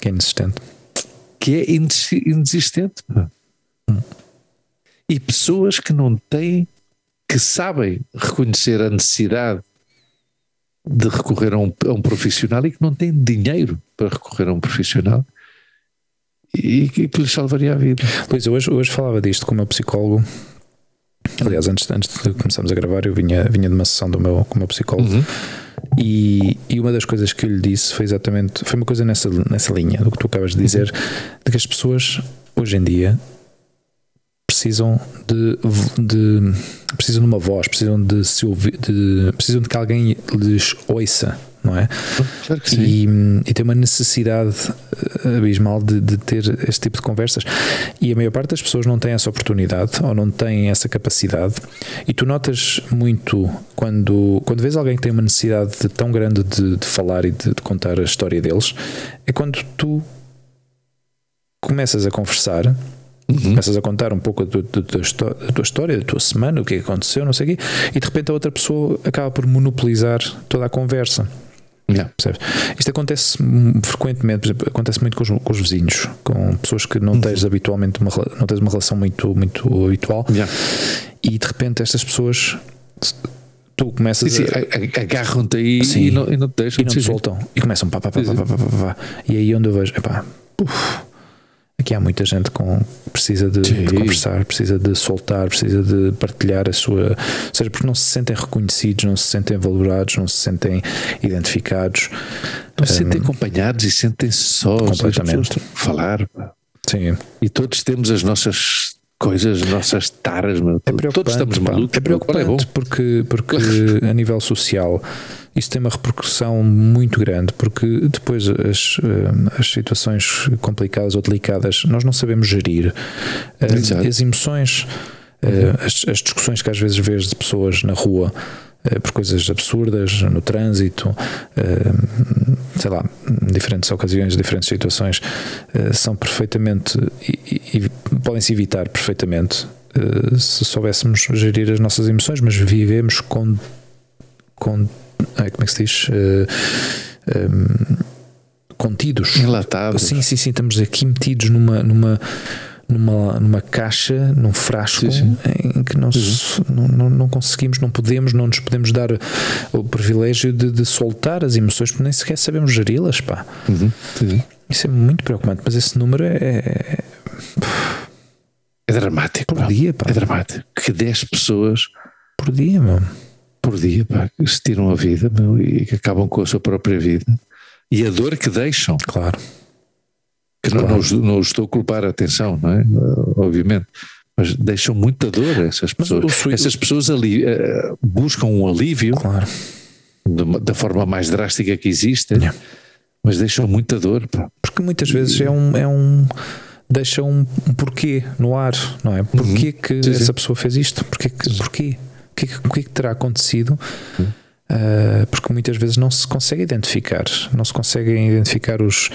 Que é inexistente. Que é inexistente. Hum. E pessoas que não têm, que sabem reconhecer a necessidade de recorrer a um, a um profissional e que não têm dinheiro para recorrer a um profissional e que, que lhes salvaria a vida. Luís, hoje, hoje falava disto com o meu psicólogo. Aliás, antes, antes de começarmos a gravar, eu vinha, vinha de uma sessão do meu, com o meu psicólogo. Uhum. E, e uma das coisas que eu lhe disse foi exatamente foi uma coisa nessa, nessa linha do que tu acabas de dizer, uhum. de que as pessoas hoje em dia precisam de, de precisam de uma voz, precisam de se ouvir, de, precisam de que alguém lhes ouça, não é? Claro que sim. E, e tem uma necessidade eh, abismal de, de ter este tipo de conversas. E a maior parte das pessoas não tem essa oportunidade ou não tem essa capacidade. E tu notas muito quando, quando vês alguém que tem uma necessidade de- tão grande de, de falar e de, de contar a história deles, é quando tu começas a conversar Uhum. começas a contar um pouco da tua, história, da tua semana, o que é que aconteceu, não sei o quê, e de repente a outra pessoa acaba por monopolizar toda a conversa. Yeah. Percebes? Isto acontece frequentemente, exemplo, acontece muito com os, com os vizinhos, com pessoas que não tens habitualmente uma, não tens uma relação muito, muito habitual, Yeah. e de repente estas pessoas tu começas Sim, sim, a, agarram-te aí Sim. e não, e não te deixam e não te soltam e começam pá, pá, pá, pá, pá, pá, pá, pá, pá. e aí onde eu vejo epá, uf, aqui há muita gente com que precisa de, de conversar precisa de soltar, precisa de partilhar a sua, ou seja, porque não se sentem reconhecidos não se sentem valorados, não se sentem identificados Não se sentem acompanhados e sentem-se sós. Hum. Completamente. Falar. sim, E todos temos as nossas coisas, as nossas taras. Meu. é todos estamos malucos. é meu. É preocupante porque, porque a nível social isso tem uma repercussão muito grande porque depois as, eh, as situações complicadas ou delicadas nós não sabemos gerir Eh, Exato. as emoções eh, as, as discussões que às vezes vês de pessoas na rua por coisas absurdas no trânsito eh, sei lá em diferentes ocasiões diferentes situações eh, são perfeitamente e, e- podem-se evitar perfeitamente eh, se soubéssemos gerir as nossas emoções mas vivemos com com ai, como é que se diz Eh, ehm, contidos Enlatados. Sim, sim, sim, estamos aqui metidos numa, numa, numa, numa caixa, num frasco, Sim, sim. em que não, se- não, não, não conseguimos, não podemos, não nos podemos dar o privilégio de, de soltar as emoções, porque nem sequer sabemos geri-las, pá. Uhum. Sim. Isso é muito preocupante, mas esse número é, é É dramático. por pá. dia, pá. É dramático. Que 10 pessoas Por dia, meu. por dia pá, que se tiram a vida meu, e que acabam com a sua própria vida. E a dor que deixam. Claro. Que não, Claro. não, os- não os estou a culpar, atenção, não é? Obviamente. Mas deixam muita dor essas pessoas. essas pessoas ali, uh, buscam um alívio Claro. de da forma mais drástica que existe, Yeah. mas deixam muita dor. Pá. Porque muitas vezes é um. É um deixa um, um porquê no ar, não é? Porquê que Uhum. Sim, sim. essa pessoa fez isto? Porquê que, porquê? O que, é que- que é que terá acontecido? Uhum. Ah, porque muitas vezes não se consegue identificar, não se conseguem identificar os,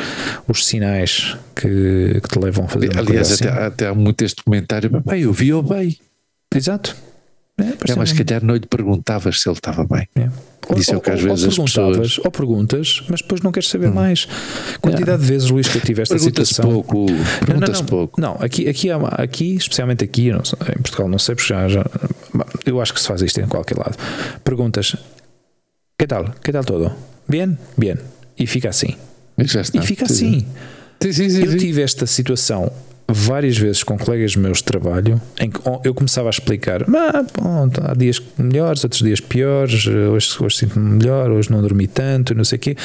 os sinais que, que te levam a fazer Aliás, até, assim. até há muito este comentário: "Pá, eu vi-o bem. Exato. É, É, mas se calhar não lhe perguntavas se ele estava bem. É. Ou, Isso é o que às ou- vezes ou as perguntavas, pessoas- Hum. ou perguntas, mas depois não queres saber mais. Quantidade de vezes, Luís, que eu tive esta situação. pouco, Hugo. Não, não, Pergunta-se não. pouco. Não, aqui, aqui, aqui, especialmente aqui, eu sei, em Portugal, não sei, porque já, já. Eu acho que se faz isto em qualquer lado. Perguntas: Que tal? Que tal todo? Bien? Bien. E fica assim. E. E fica Sim, assim. Sim, sim, sim. Eu tive esta situação várias vezes com colegas meus de trabalho em que eu começava a explicar ah, bom, há dias melhores, outros dias piores hoje, hoje sinto-me melhor, hoje não dormi tanto não sei o quê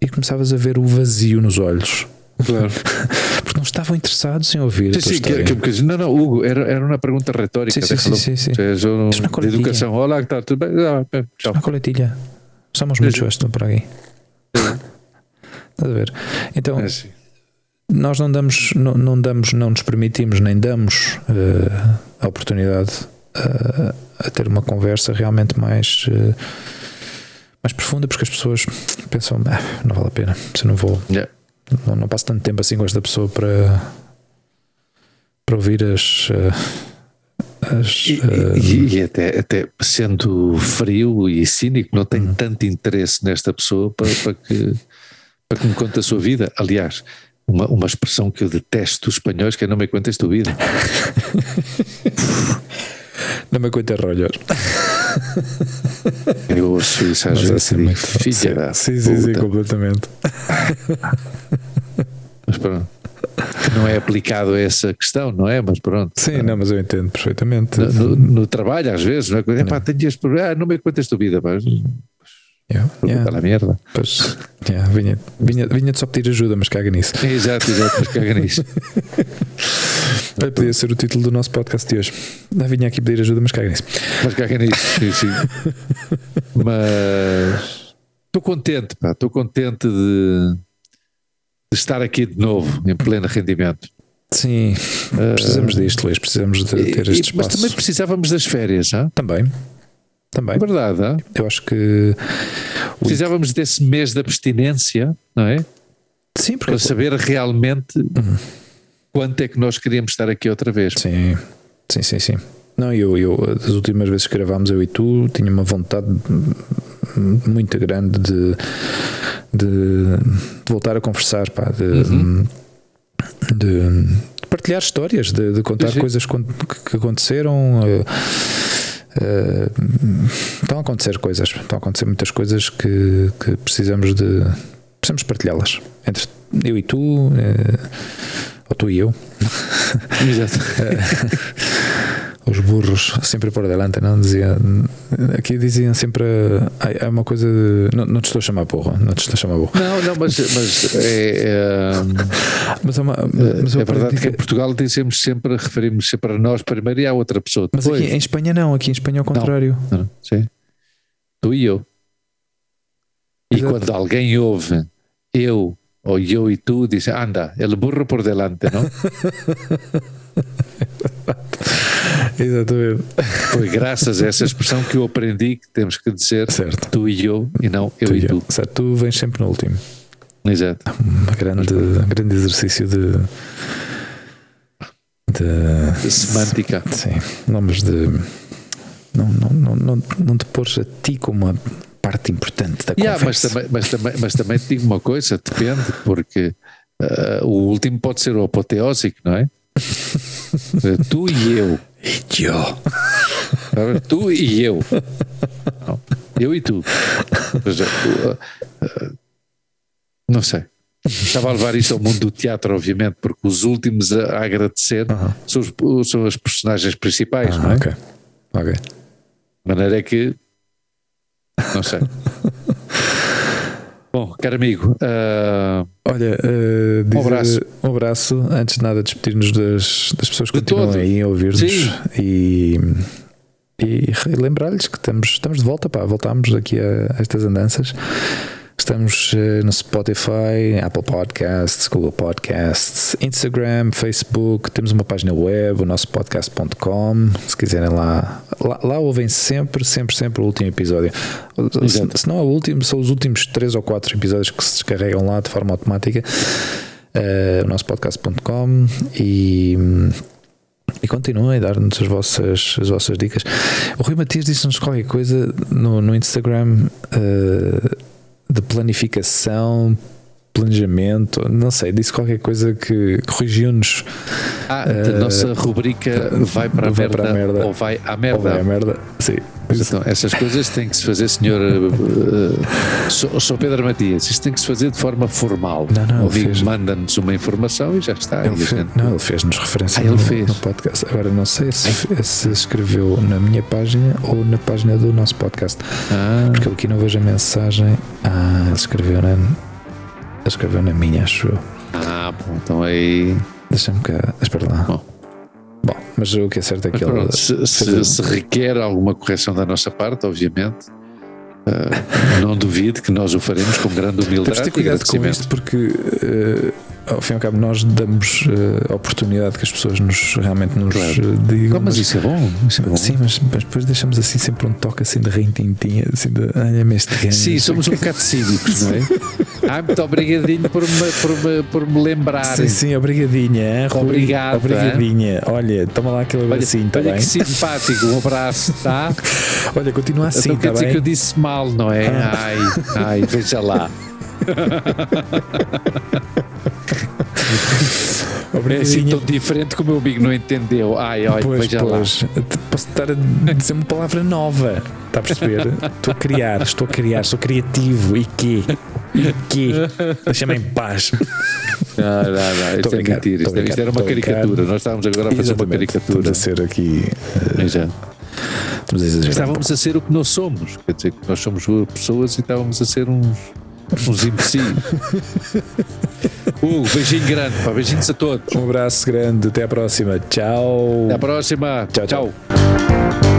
e começavas a ver o vazio nos olhos Claro. porque não estavam interessados em ouvir Sim, sim, que, que, não, não, Hugo, era, era uma pergunta retórica. Sim, sim, sim, sim, sim. Seja, una de educação. Olá, que está tudo bem? Ah, tchau. Una coletilla. Mucho sí. esto por aquí. Estás a ver? Então, É assim. nós não damos, não, não damos, não nos permitimos nem damos eh, a oportunidade eh, a ter uma conversa realmente mais eh, mais profunda, porque as pessoas pensam, "Ah, não vale a pena, se não vou, Yeah. não, não passo tanto tempo assim com esta pessoa para para ouvir as as E, eh, e- e até, até sendo frio e cínico, não tenho tanto interesse nesta pessoa para, para que, para que me conte a sua vida. Aliás, uma, uma expressão que eu detesto dos espanhóis que é não me contes tu vida. não me cuentes rollos. Eu ouço isso às Mas vezes é muito- filha sim, da sim, sim, sim, puta." completamente. Mas pronto. Não é aplicado a essa questão, não é? Mas pronto. Sim, não, mas eu entendo perfeitamente. No, no- no trabalho, às vezes, não é? Epá, tenho este problema, ah, não me contes tu vida, mas Yeah, yeah. na merda. Pois, yeah, vinha, vinha, vinha de só pedir ajuda, mas caga nisso. Exato, exato, mas caga nisso. Olha, podia ser o título do nosso podcast de hoje. Não vinha aqui pedir ajuda, mas caga nisso. Mas caga nisso, sim, sim. mas estou contente, pá, estou contente de, estar aqui de novo, em pleno rendimento. Sim, precisamos uh, disto, Luís, precisamos de ter este espaço. Mas também precisávamos das férias, hein? Também. Também. É verdade, hein? eu acho que precisávamos desse mês de abstinência, não é? Sim, porque para saber realmente uhum. quanto é que nós queríamos estar aqui outra vez. Sim, sim, sim, sim. Não, eu, eu das últimas vezes que gravámos eu e tu tinha uma vontade muito grande de, de, voltar a conversar, pá, de, uhum. de, de, partilhar histórias, de, contar sim. coisas que aconteceram. Uh, estão a acontecer coisas, estão a acontecer muitas coisas que, que precisamos de precisamos partilhá-las entre eu e tu, uh, ou tu e eu. Exato. os burros sempre por delante, não? Dizia, aqui diziam sempre é uma coisa de, não, não te estou a chamar porra, não te estou a chamar burro. Não, não, mas, mas é, é, mas, é, uma, mas é verdade que, que em Portugal dizemos sempre, referimos sempre a nós primeiro e à outra pessoa. Depois. Mas aqui em Espanha não, aqui em Espanha é o contrário. Não, não, sim. Tu e eu. E Exato. quando alguém ouve eu ou eu e tu, diz anda, ele burro por delante, não? Exatamente. Foi graças a essa expressão que eu aprendi que temos que dizer certo. tu e eu e não eu tu e, tu. Certo, tu vens sempre no último. Exato. Um grande, um grande exercício de, de, de semântica. Sim, nomes de. Não, não, não, não, não te pôs a ti como uma parte importante da yeah, conversa. Mas também, mas, também, mas também te digo uma coisa, depende, porque uh, o último pode ser o apoteósico, não é? Tu e eu. E eu. tu e eu. Não, eu e tu. Não sei. Estava a levar isto ao mundo do teatro, obviamente, porque os últimos a agradecer são, os, são as personagens principais, -huh, não é? Ok. Ok. De maneira que. Não sei. Bom, caro amigo, uh, olha, uh, um abraço. Um abraço. Antes de nada, despedir-nos das, das pessoas que de continuam todo. aí a ouvir-nos e, e lembrar-lhes que estamos, estamos de volta, pá, voltámos aqui a, a estas andanças. Estamos uh, no Spotify, Apple Podcasts, Google Podcasts, Instagram, Facebook. Temos uma página web, o nosso podcast.com. Se quiserem lá, lá, lá, ouvem sempre, sempre, sempre o último episódio. Se, se, não é o último, são os últimos três ou quatro episódios que se descarregam lá de forma automática. Uh, o nosso podcast.com e. E continuem a dar-nos as vossas, as vossas dicas. O Rui Matias disse-nos qualquer coisa no, no Instagram. Uh, de planificação, planejamento, não sei, disse qualquer coisa que corrigiu-nos. Ah, a uh, nossa rubrica vai para a, vai merda, para a merda ou vai à merda. Ou vai à merda, sim. Então, essas coisas têm que se fazer, senhor uh, Pedro Matias, isto tem que se fazer de forma formal. Não, não, amigo manda-nos uma informação e já está. Ele fez, gente... Não, ele fez-nos referência ah, ele no, fez. no podcast. Agora não sei se, se, escreveu na minha página ou na página do nosso podcast. Ah. Porque aqui não vejo a mensagem. Ah, ele escreveu na, ele escreveu na minha, acho eu. Ah, bom, então aí. Deixa-me cá. Espera lá. Bom. Bom, mas o que é certo é que ele. Se, se, se, requer alguma correção da nossa parte, obviamente, uh, não duvido que nós o faremos com grande humildade. Temos de ter cuidado com isto porque. Uh, ao fim e ao cabo, nós damos uh, a oportunidade que as pessoas nos realmente nos claro. digam. mas, isso é bom. Isso é bom. Sim, mas, mas, depois deixamos assim sempre um toque assim de rintintinha, assim de olha-me este ganho. Sim, somos um bocado cínicos, não é? Ah, muito obrigadinho por me, por me, por me lembrar. Sim, sim, obrigadinha. Rui, Obrigado. Obrigadinha. Olha, toma lá aquele abracinho, tá olha bem? que simpático, um abraço, tá? olha, continua assim, então, tá quer dizer bem? que eu disse mal, não é? Ah. Ai, ai, veja lá. É assim tão diferente que o meu amigo não entendeu. Ai, olha, pois, veja pois. lá. Posso estar a dizer uma palavra nova. Está a perceber? estou a criar, estou a criar, sou criativo. E quê? E quê? Deixa-me em paz. Não, não, não. Isto é mentira. Isto, isto, era uma caricatura. Nós estávamos agora a fazer Exatamente. uma caricatura. Estamos a ser aqui. Já. Estamos a exagerar. Estávamos a ser o que nós somos. Quer dizer, que nós somos pessoas e estávamos a ser uns Uns imbecis. Hugo, beijinho grande, pá, beijinhos a todos. Um abraço grande, até à próxima. Tchau. Até à próxima. Tchau, tchau. tchau.